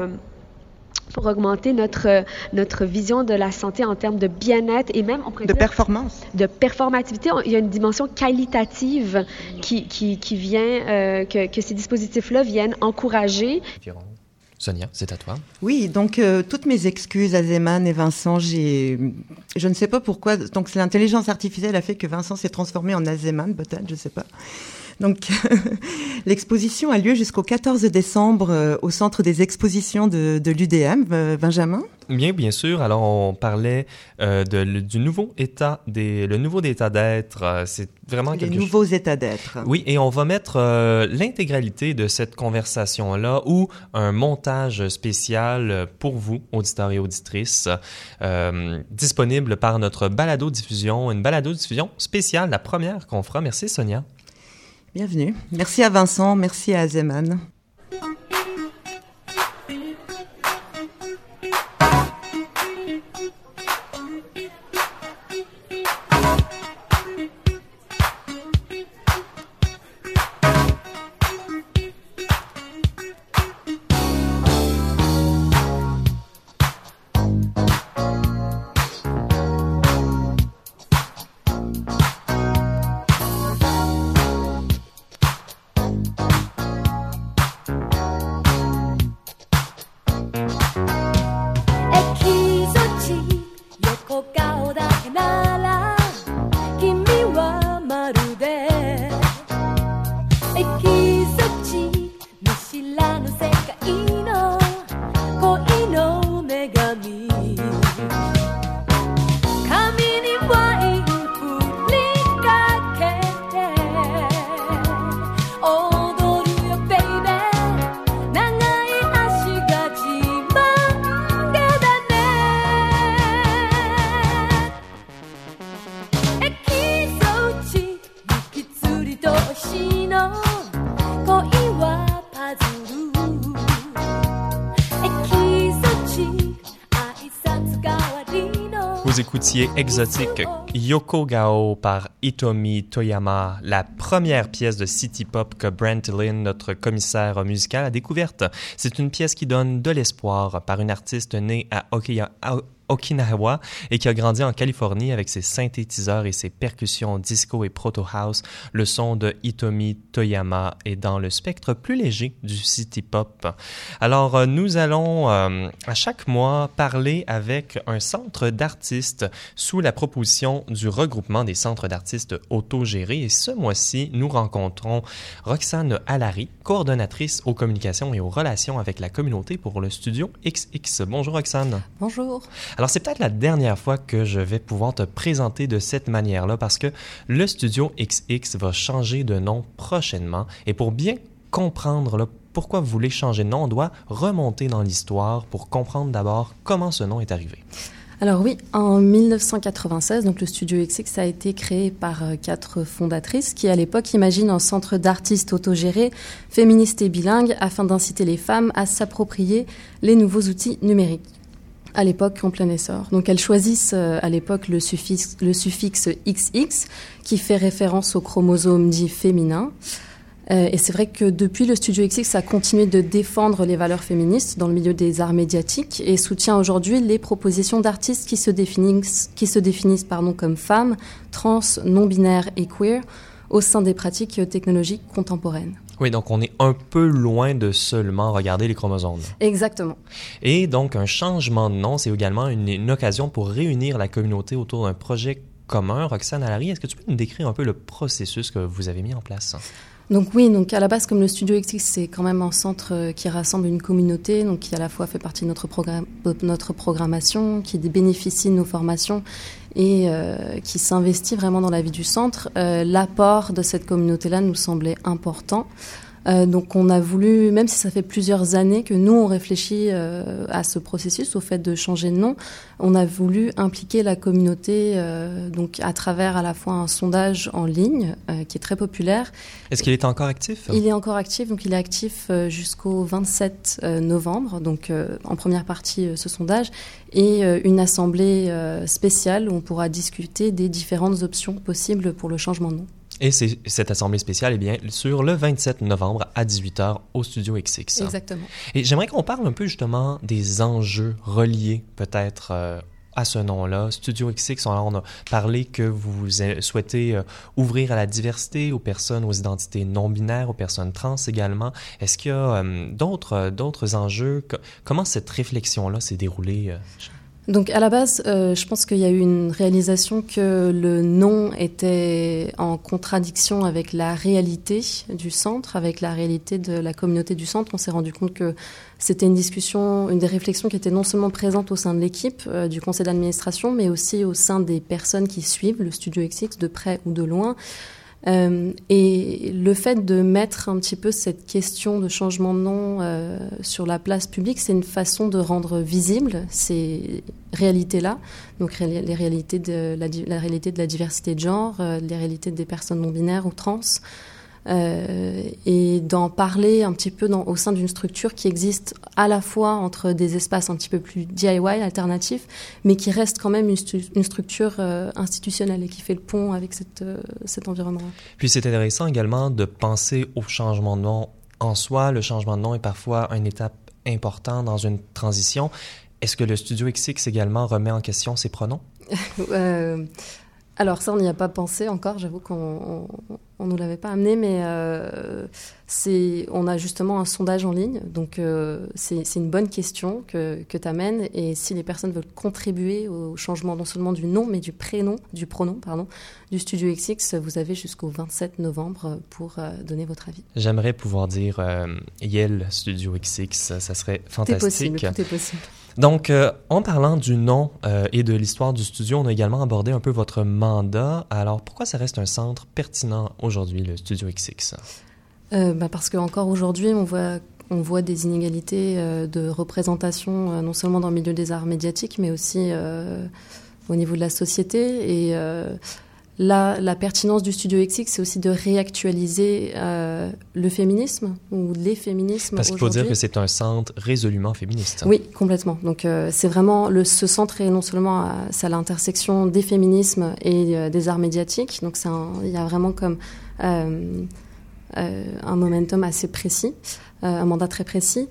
S6: pour augmenter notre, notre vision de la santé en termes de bien-être et même, on
S3: De performance.
S6: De performativité. Il y a une dimension qualitative qui, qui, qui vient, que, que, ces dispositifs-là viennent encourager.
S1: Sonia, c'est à toi.
S3: Oui, donc euh, toutes mes excuses à Zeman et Vincent, j'ai, je ne sais pas pourquoi, donc l'intelligence artificielle a fait que Vincent s'est transformé en Azeman, peut-être, je ne sais pas. Donc, l'exposition a lieu jusqu'au 14 décembre euh, au centre des expositions de, de l'UDM. Euh, Benjamin
S1: Bien, bien sûr. Alors, on parlait euh, de, du nouveau état des, le nouveau état d'être. c'est vraiment
S3: Les nouveaux états d'être.
S1: Oui, et on va mettre l'intégralité de cette conversation-là ou un montage spécial pour vous, auditeurs et auditrices, disponible par notre balado-diffusion, une balado-diffusion spéciale, la première qu'on fera. Merci, Sonia.
S3: Bienvenue. Merci à Vincent, merci à Zeman.
S1: it Exotique Yoko Gao par Itomi Toyama, la première pièce de city pop que Brent Lynn, notre commissaire musical, a découverte. C'est une pièce qui donne de l'espoir par une artiste née à Okinawa et qui a grandi en Californie avec ses synthétiseurs et ses percussions disco et proto house. Le son de Hitomi Toyama est dans le spectre plus léger du city pop. Alors euh, nous allons euh, à chaque mois parler avec un centre d'artistes sous la proposition du regroupement des centres d'artistes autogérés et ce mois-ci nous rencontrons Roxane Alary, coordonnatrice aux communications et aux relations avec la communauté pour le studio XX. Bonjour Roxane.
S2: Bonjour.
S1: Alors, c'est peut-être la dernière fois que je vais pouvoir te présenter de cette manière-là parce que le Studio XX va changer de nom prochainement. Et pour bien comprendre pourquoi vous voulez changer de nom, on doit remonter dans l'histoire pour comprendre d'abord comment ce nom est arrivé.
S2: Alors oui, en 1996, donc le Studio XX a été créé par euh, quatre fondatrices qui à l'époque imaginent un centre d'artistes autogérés, féministes et bilingues afin d'inciter les femmes à s'approprier les nouveaux outils numériques à l'époque en plein essor. Donc elles choisissent euh, à l'époque le suffixe, le suffixe XX qui fait référence au chromosome dit féminin. Euh, et c'est vrai que depuis le Studio XX a continué de défendre les valeurs féministes dans le milieu des arts médiatiques et soutient aujourd'hui les propositions d'artistes qui se définissent, qui se définissent pardon, comme femmes, trans, non-binaires et queer au sein des pratiques technologiques contemporaines.
S1: Oui, donc on est un peu loin de seulement regarder les chromosomes.
S2: Exactement.
S1: Et donc un changement de nom, c'est également une, occasion pour réunir la communauté autour d'un projet commun. Roxane Alary, est-ce que tu peux nous décrire un peu le processus que vous avez mis en place?
S2: Donc oui, donc à la base, comme le Studio XX, c'est quand même un centre euh, qui rassemble une communauté, donc qui à la fois fait partie de notre, programme, notre programmation, qui bénéficie de nos formations et euh, qui s'investit vraiment dans la vie du centre. Euh, l'apport de cette communauté-là nous semblait important. Euh, donc on a voulu, même si ça fait plusieurs années que nous on réfléchit euh, à ce processus, au fait de changer de nom, on a voulu impliquer la communauté euh, donc à travers à la fois un sondage en ligne qui est très populaire.
S1: Est-ce qu'il est encore actif?
S2: Il est encore actif, donc il est actif jusqu'au 27 novembre, donc en première partie ce sondage, et une assemblée spéciale où on pourra discuter des différentes options possibles pour le changement de nom.
S1: Et cette assemblée spéciale est bien sur le 27 novembre à 18h au Studio XX.
S2: Exactement.
S1: Et j'aimerais qu'on parle un peu justement des enjeux reliés peut-être euh, à ce nom-là. Studio XX, on a parlé que vous souhaitez euh, ouvrir à la diversité, aux personnes aux identités non binaires, aux personnes trans également. Est-ce qu'il y a euh, d'autres, d'autres enjeux? Comment cette réflexion-là s'est déroulée?
S2: Donc à la base, euh, je pense qu'il y a eu une réalisation que le nom était en contradiction avec la réalité du centre, avec la réalité de la communauté du centre. On s'est rendu compte que c'était une discussion, une des réflexions qui était non seulement présente au sein de l'équipe euh, du conseil d'administration, mais aussi au sein des personnes qui suivent le studio XX de près ou de loin. Euh, et le fait de mettre un petit peu cette question de changement de nom euh, sur la place publique, c'est une façon de rendre visible ces réalités-là, donc les réalités de la, réalité de la diversité de genre, euh, les réalités des personnes non binaires ou trans. Euh, et d'en parler un petit peu dans, au sein d'une structure qui existe à la fois entre des espaces un petit peu plus DIY, alternatifs, mais qui reste quand même une, une structure euh, institutionnelle et qui fait le pont avec cette, euh, cet environnement.
S1: Puis c'est intéressant également de penser au changement de nom en soi. Le changement de nom est parfois une étape importante dans une transition. Est-ce que le studio XX également remet en question ses pronoms?
S2: Alors ça, on n'y a pas pensé encore. J'avoue qu'on on, nous l'avait pas amené, mais euh, c'est, on a justement un sondage en ligne, donc euh, c'est, une bonne question que, que tu amènes. Et si les personnes veulent contribuer au changement non seulement du nom, mais du prénom, du pronom, pardon, du Studio XX, vous avez jusqu'au 27 novembre pour euh, donner votre avis.
S1: J'aimerais pouvoir dire Yale Studio XX, ça serait fantastique.
S2: Tout est possible, tout est possible.
S1: Donc, euh, en parlant du nom euh, et de l'histoire du studio, on a également abordé un peu votre mandat. Alors, pourquoi ça reste un centre pertinent aujourd'hui, le Studio XX
S2: euh, bah Parce qu'encore aujourd'hui, on voit, on voit des inégalités de représentation, non seulement dans le milieu des arts médiatiques, mais aussi au niveau de la société. Et Là, la pertinence du Studio XX, c'est aussi de réactualiser euh, le féminisme ou les féminismes.
S1: Parce qu'il faut dire que c'est un centre résolument féministe.
S2: Oui, complètement. Donc euh, c'est vraiment le, ce centre est non seulement à, à l'intersection des féminismes et euh, des arts médiatiques. Donc il y a vraiment comme un momentum assez précis, un mandat très précis.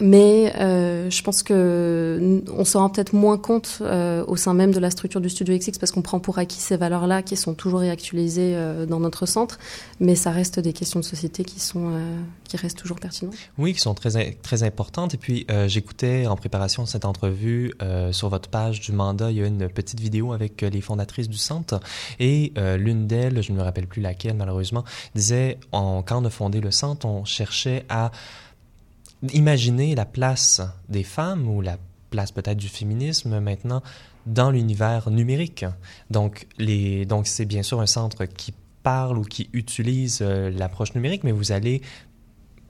S2: Mais euh, je pense que on se rend peut-être moins compte euh, au sein même de la structure du Studio XX parce qu'on prend pour acquis ces valeurs-là qui sont toujours réactualisées euh, dans notre centre, mais ça reste des questions de société qui sont euh, qui restent toujours pertinentes.
S1: Oui, qui sont très très importantes. Et puis euh, j'écoutais en préparation de cette entrevue euh, sur votre page du mandat, il y a une petite vidéo avec les fondatrices du centre et l'une d'elles, je ne me rappelle plus laquelle malheureusement, disait en, quand on a fondé le centre, on cherchait à imaginer la place des femmes ou la place peut-être du féminisme maintenant dans l'univers numérique. Donc c'est bien sûr un centre qui parle ou qui utilise euh, l'approche numérique, mais vous allez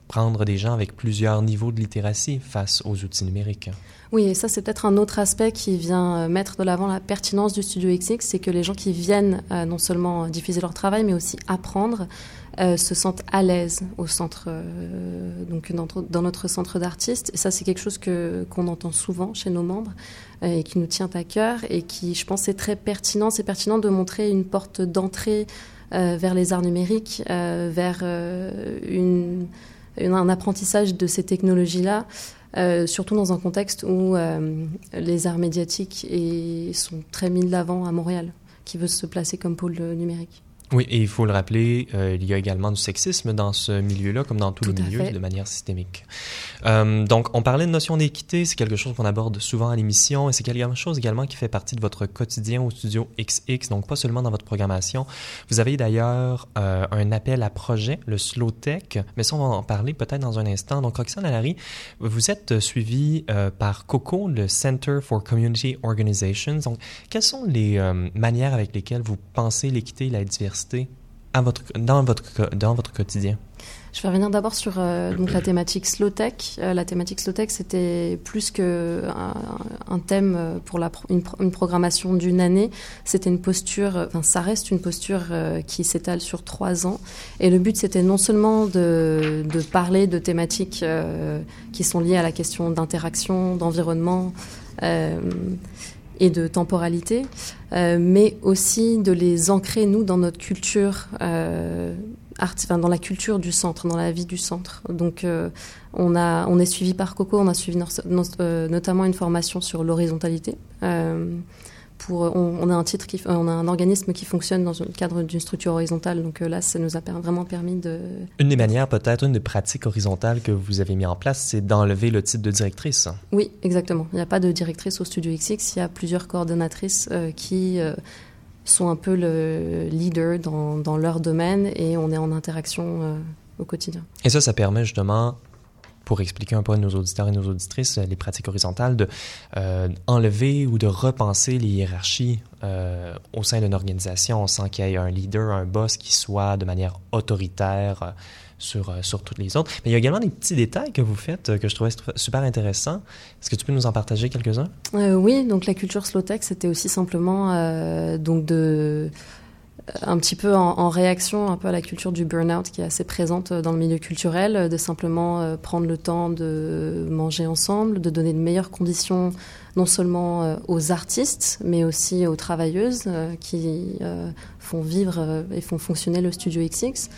S1: prendre des gens avec plusieurs niveaux de littératie face aux outils numériques.
S2: Oui, et ça c'est peut-être un autre aspect qui vient euh, mettre de l'avant la pertinence du Studio XX, c'est que les gens qui viennent euh, non seulement diffuser leur travail, mais aussi apprendre, euh, se sentent à l'aise au centre, euh, donc dans, notre centre d'artistes. Et ça, c'est quelque chose que qu'on entend souvent chez nos membres euh, et qui nous tient à cœur et qui, je pense, est très pertinent. C'est pertinent de montrer une porte d'entrée vers les arts numériques, vers un apprentissage de ces technologies-là. surtout dans un contexte où les arts médiatiques sont très mis de l'avant à Montréal, qui veut se placer comme pôle numérique.
S1: Oui, et il faut le rappeler, euh, il y a également du sexisme dans ce milieu-là, comme dans tous les milieux, de manière systémique. Euh, donc, on parlait de notion d'équité, c'est quelque chose qu'on aborde souvent à l'émission, et c'est quelque chose également qui fait partie de votre quotidien au studio XX, donc pas seulement dans votre programmation. Vous avez d'ailleurs euh, un appel à projet, le Slow Tech, mais ça, on va en parler peut-être dans un instant. Donc, Roxane Alary, vous êtes suivi euh, par COCO, le Center for Community Organizations. Donc, quelles sont les manières avec lesquelles vous pensez l'équité et la diversité dans votre quotidien?
S2: Je vais revenir d'abord sur euh, donc la thématique slow tech. Euh, la thématique slow tech, c'était plus que un, un thème pour la pro une, une, programmation d'une année. C'était une posture, enfin ça reste une posture euh, qui s'étale sur trois ans. Et le but, c'était non seulement de, de, parler de thématiques euh, qui sont liées à la question d'interaction, d'environnement. Euh, et de temporalité, euh, mais aussi de les ancrer, nous, dans notre culture, euh, art, enfin, dans la culture du centre, dans la vie du centre. Donc, euh, on, a, on est suivi par Coco, on a suivi no no notamment une formation sur l'horizontalité. Pour, on, on, a un titre qui, on a un organisme qui fonctionne dans le cadre d'une structure horizontale. Donc là, ça nous a per vraiment permis de.
S1: Une des manières, peut-être, une des pratiques horizontales que vous avez mis en place, c'est d'enlever le titre de directrice.
S2: Oui, exactement. Il n'y a pas de directrice au Studio XX. Il y a plusieurs coordonnatrices euh, qui euh, sont un peu le leader dans, dans, leur domaine et on est en interaction euh, au quotidien.
S1: Et ça, ça permet justement pour expliquer un peu à nos auditeurs et nos auditrices les pratiques horizontales, de euh, ou de repenser les hiérarchies euh, au sein d'une organisation sans qu'il y ait un leader, un boss qui soit de manière autoritaire euh, sur, sur toutes les autres. Mais il y a également des petits détails que vous faites que je trouvais super intéressants. Est-ce que tu peux nous en partager quelques-uns?
S2: oui, donc la culture slow tech, c'était aussi simplement donc de un petit peu en, réaction un peu à la culture du burn-out qui est assez présente dans le milieu culturel, de simplement euh, prendre le temps de manger ensemble, de donner de meilleures conditions non seulement euh, aux artistes, mais aussi aux travailleuses euh, qui font vivre et font fonctionner le studio XX.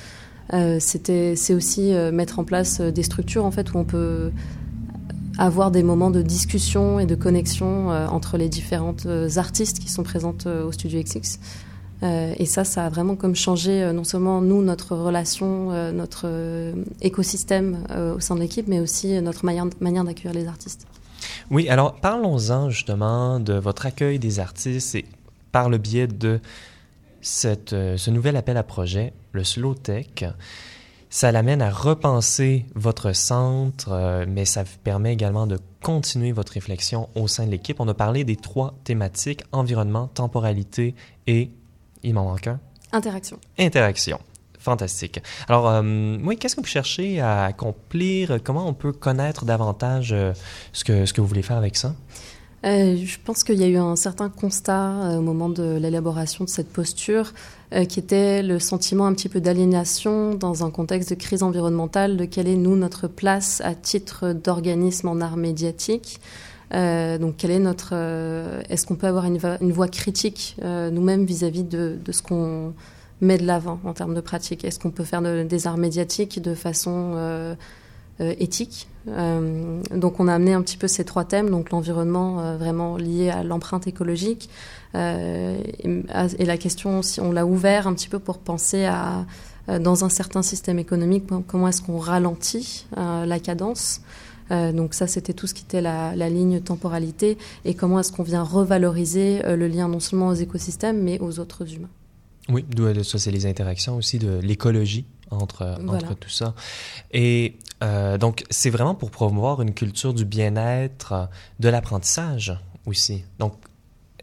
S2: C'était, c'est aussi mettre en place des structures en fait où on peut avoir des moments de discussion et de connexion entre les différentes artistes qui sont présentes au studio XX. Euh, et ça, ça a vraiment comme changé euh, non seulement nous, notre relation, euh, notre écosystème au sein de l'équipe, mais aussi notre manière, manière d'accueillir les artistes.
S1: Oui, alors parlons-en justement de votre accueil des artistes et par le biais de cette, ce nouvel appel à projet, le Slow Tech. Ça l'amène à repenser votre centre, mais ça vous permet également de continuer votre réflexion au sein de l'équipe. On a parlé des trois thématiques, environnement, temporalité et il m'en manque un.
S2: Interaction.
S1: Interaction. Fantastique. Alors, euh, oui, qu'est-ce que vous cherchez à accomplir? Comment on peut connaître davantage euh, ce, que, ce que vous voulez faire avec ça?
S2: Je pense qu'il y a eu un certain constat au moment de l'élaboration de cette posture, qui était le sentiment un petit peu d'aliénation dans un contexte de crise environnementale, de quelle est, nous, notre place à titre d'organisme en art médiatique. Euh, donc, quelle est notre euh, Est-ce qu'on peut avoir une, voix critique euh, nous-mêmes vis-à-vis de, ce qu'on met de l'avant en termes de pratique? Est-ce qu'on peut faire des arts médiatiques de façon éthique Donc, on a amené un petit peu ces trois thèmes, donc l'environnement vraiment lié à l'empreinte écologique et, la question, si on l'a ouvert un petit peu pour penser à dans un certain système économique, comment est-ce qu'on ralentit la cadence euh, donc ça, c'était tout ce qui était la, ligne temporalité et comment est-ce qu'on vient revaloriser euh, le lien non seulement aux écosystèmes, mais aux autres humains.
S1: Oui, ça, c'est les interactions aussi de l'écologie entre, entre tout ça. Et euh, donc, c'est vraiment pour promouvoir une culture du bien-être, de l'apprentissage aussi. Donc,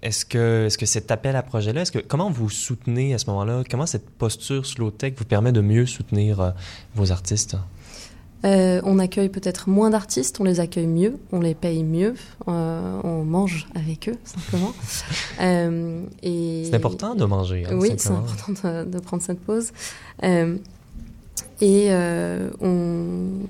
S1: est-ce que, est-ce que cet appel à projet-là, est-ce que, comment vous soutenez à ce moment-là, comment cette posture slow tech vous permet de mieux soutenir vos artistes?
S2: Euh, on accueille peut-être moins d'artistes, on les accueille mieux, on les paye mieux, euh, on mange avec eux simplement.
S1: euh, et c'est important de manger.
S2: Hein, oui, c'est important de, de, prendre cette pause. Euh, et euh, on.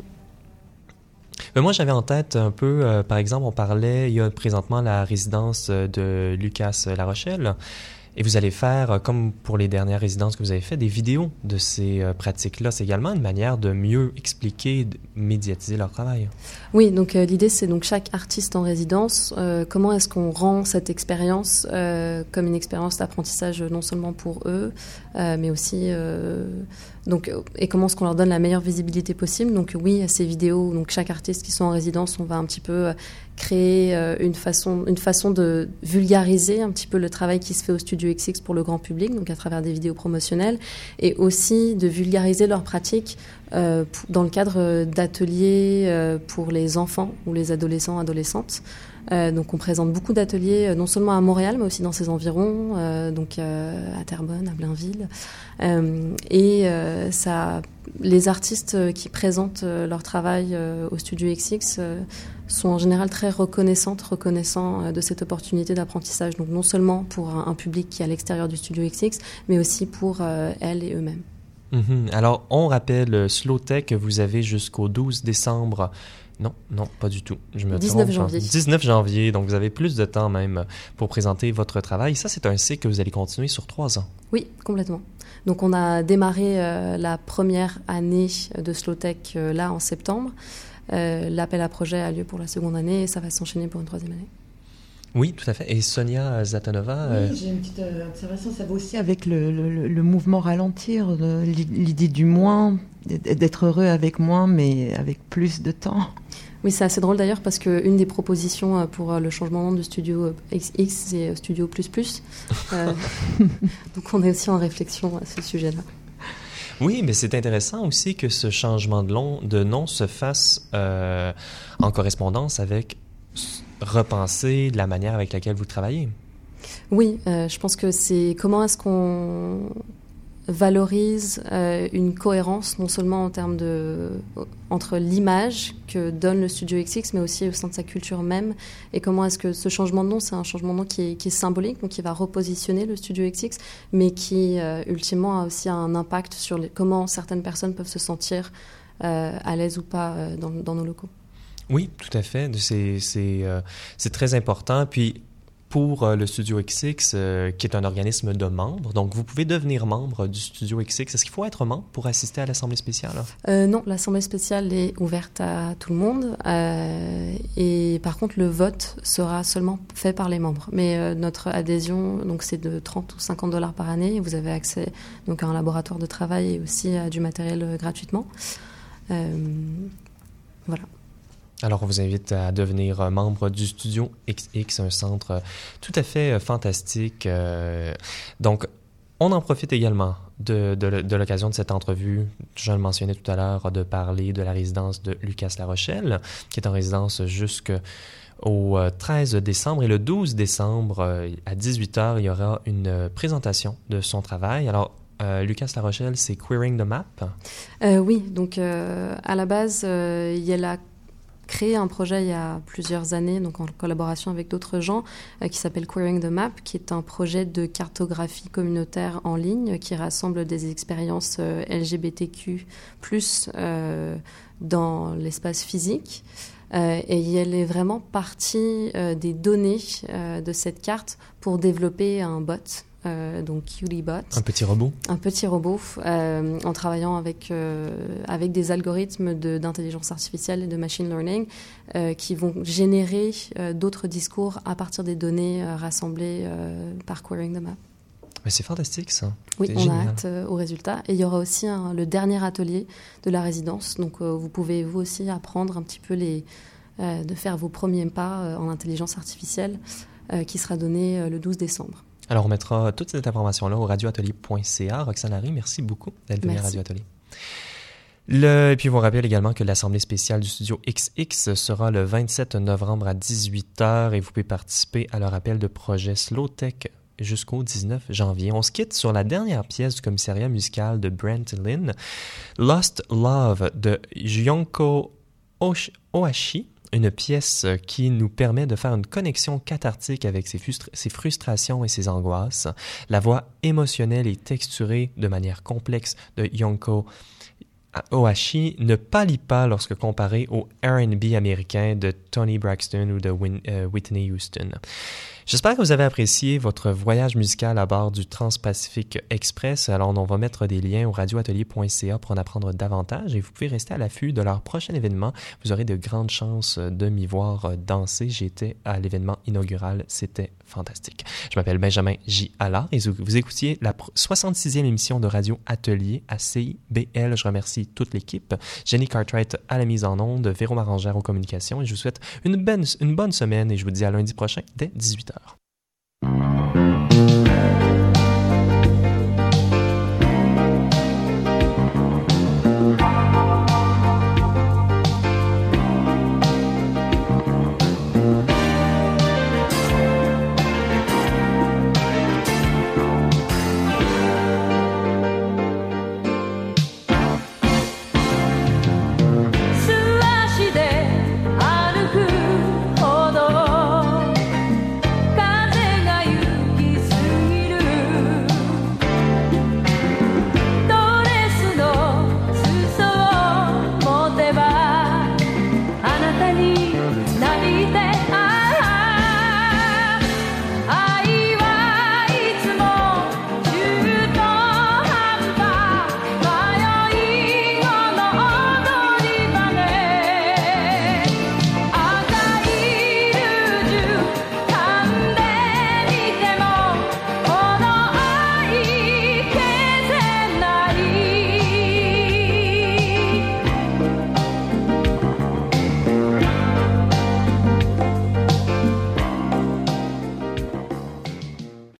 S1: Moi, j'avais en tête un peu, euh, par exemple, on parlait, il y a présentement la résidence de Lucas La Rochelle. Et vous allez faire, euh, comme pour les dernières résidences que vous avez fait, des vidéos de ces euh, pratiques-là. C'est également une manière de mieux expliquer, de médiatiser leur travail.
S2: Oui, donc euh, l'idée, c'est donc chaque artiste en résidence, comment est-ce qu'on rend cette expérience comme une expérience d'apprentissage non seulement pour eux, mais aussi donc, et comment est-ce qu'on leur donne la meilleure visibilité possible Donc oui, ces vidéos, donc chaque artiste qui sont en résidence, on va un petit peu créer euh, une façon, une façon de vulgariser un petit peu le travail qui se fait au Studio XX pour le grand public, donc à travers des vidéos promotionnelles, et aussi de vulgariser leurs pratiques euh, dans le cadre d'ateliers euh, pour les enfants ou les adolescents, adolescentes. Donc on présente beaucoup d'ateliers, non seulement à Montréal, mais aussi dans ses environs, donc à Terrebonne, à Blainville. et ça, les artistes qui présentent leur travail au Studio XX sont en général très reconnaissantes, reconnaissants de cette opportunité d'apprentissage. Donc non seulement pour un, public qui est à l'extérieur du Studio XX, mais aussi pour elles et eux-mêmes.
S1: Mm-hmm. Alors, on rappelle Slow Tech que vous avez jusqu'au 12 décembre non, non, pas du tout.
S2: Je me 19 janvier.
S1: 19 janvier, donc vous avez plus de temps même pour présenter votre travail. Ça, c'est un cycle que vous allez continuer sur trois ans.
S2: Oui, complètement. Donc on a démarré euh, la première année de Slowtech euh, là en septembre. Euh, l'appel à projet a lieu pour la seconde année et ça va s'enchaîner pour une troisième année.
S1: Oui, tout à fait. Et Sonia Zatanova
S3: Oui, j'ai une petite observation. Ça va aussi avec le, le mouvement ralentir, l'idée du moins, d'être heureux avec moins, mais avec plus de temps.
S2: Oui, c'est assez drôle d'ailleurs parce qu'une des propositions euh, pour euh, le changement de Studio XX, c'est euh, Studio Plus Plus. donc on est aussi en réflexion à ce sujet-là.
S1: Oui, mais c'est intéressant aussi que ce changement de, long, de nom se fasse en correspondance avec repenser la manière avec laquelle vous travaillez.
S2: Oui, je pense que c'est comment est-ce qu'on valorise euh, une cohérence non seulement en termes de entre l'image que donne le studio XX mais aussi au sein de sa culture même et comment est-ce que ce changement de nom c'est un changement de nom qui est, symbolique donc qui va repositionner le studio XX mais qui euh, ultimement a aussi un impact sur comment certaines personnes peuvent se sentir euh, à l'aise ou pas dans, dans, nos locaux.
S1: Oui, tout à fait. C'est très important. Puis pour euh, le Studio XX, euh, qui est un organisme de membres. Donc, vous pouvez devenir membre du Studio XX. Est-ce qu'il faut être membre pour assister à l'Assemblée spéciale?
S2: Euh, non, l'Assemblée spéciale est ouverte à tout le monde. et par contre, le vote sera seulement fait par les membres. Mais notre adhésion, donc, c'est de 30 ou 50 dollars par année. vous avez accès donc, à un laboratoire de travail et aussi à du matériel gratuitement. voilà.
S1: Alors, on vous invite à devenir euh, membre du Studio XX, un centre euh, tout à fait euh, fantastique. Donc, on en profite également de, de, l'occasion de cette entrevue, je le mentionnais tout à l'heure, de parler de la résidence de Lucas La Rochelle, qui est en résidence jusqu'au 13 décembre. Et le 12 décembre, à 18h, il y aura une présentation de son travail. Alors, Lucas La Rochelle, c'est Queering the Map?
S2: oui, donc à la base, il y a la créé un projet il y a plusieurs années, donc en collaboration avec d'autres gens, qui s'appelle Queering the Map, qui est un projet de cartographie communautaire en ligne qui rassemble des expériences LGBTQ+ dans l'espace physique. Euh, et elle est vraiment partie euh, des données euh, de cette carte pour développer un bot, donc QDBot.
S1: Un petit robot
S2: Un petit robot, en travaillant avec, avec des algorithmes d'intelligence artificielle et de machine learning qui vont générer d'autres discours à partir des données rassemblées par Querying the Map.
S1: Mais c'est fantastique ça.
S2: Oui, on a hâte euh, au résultat. Et il y aura aussi le dernier atelier de la résidence. Donc euh, vous pouvez vous aussi apprendre un petit peu les, euh, de faire vos premiers pas en intelligence artificielle qui sera donné le 12 décembre.
S1: Alors on mettra toute cette information-là au radioatelier.ca. Roxane Harry, merci beaucoup d'être venue à Radio Atelier. Le, et puis, vous rappelle également que l'Assemblée spéciale du studio XX sera le 27 novembre à 18h et vous pouvez participer à leur appel de projet Slow Tech jusqu'au 19 janvier. On se quitte sur la dernière pièce du commissariat musical de Brent Lynn, Lost Love de Yonko Ohashi, une pièce qui nous permet de faire une connexion cathartique avec ses, ses, frustrations et ses angoisses. La voix émotionnelle et texturée de manière complexe de Yonko Ohashi ne pâlit pas lorsque comparé au R&B américain de Tony Braxton ou de euh, Whitney Houston. J'espère que vous avez apprécié votre voyage musical à bord du Trans-Pacific Express. Alors, on va mettre des liens au radioatelier.ca pour en apprendre davantage et vous pouvez rester à l'affût de leur prochain événement. Vous aurez de grandes chances de m'y voir danser. J'étais à l'événement inaugural. C'était fantastique. Je m'appelle Benjamin J. Allard et vous écoutiez la 66e émission de Radio Atelier à CIBL. Je remercie toute l'équipe. Jenny Cartwright à la mise en onde, Véro Marangère aux communications et je vous souhaite une bonne, une bonne semaine et je vous dis à lundi prochain dès 18h.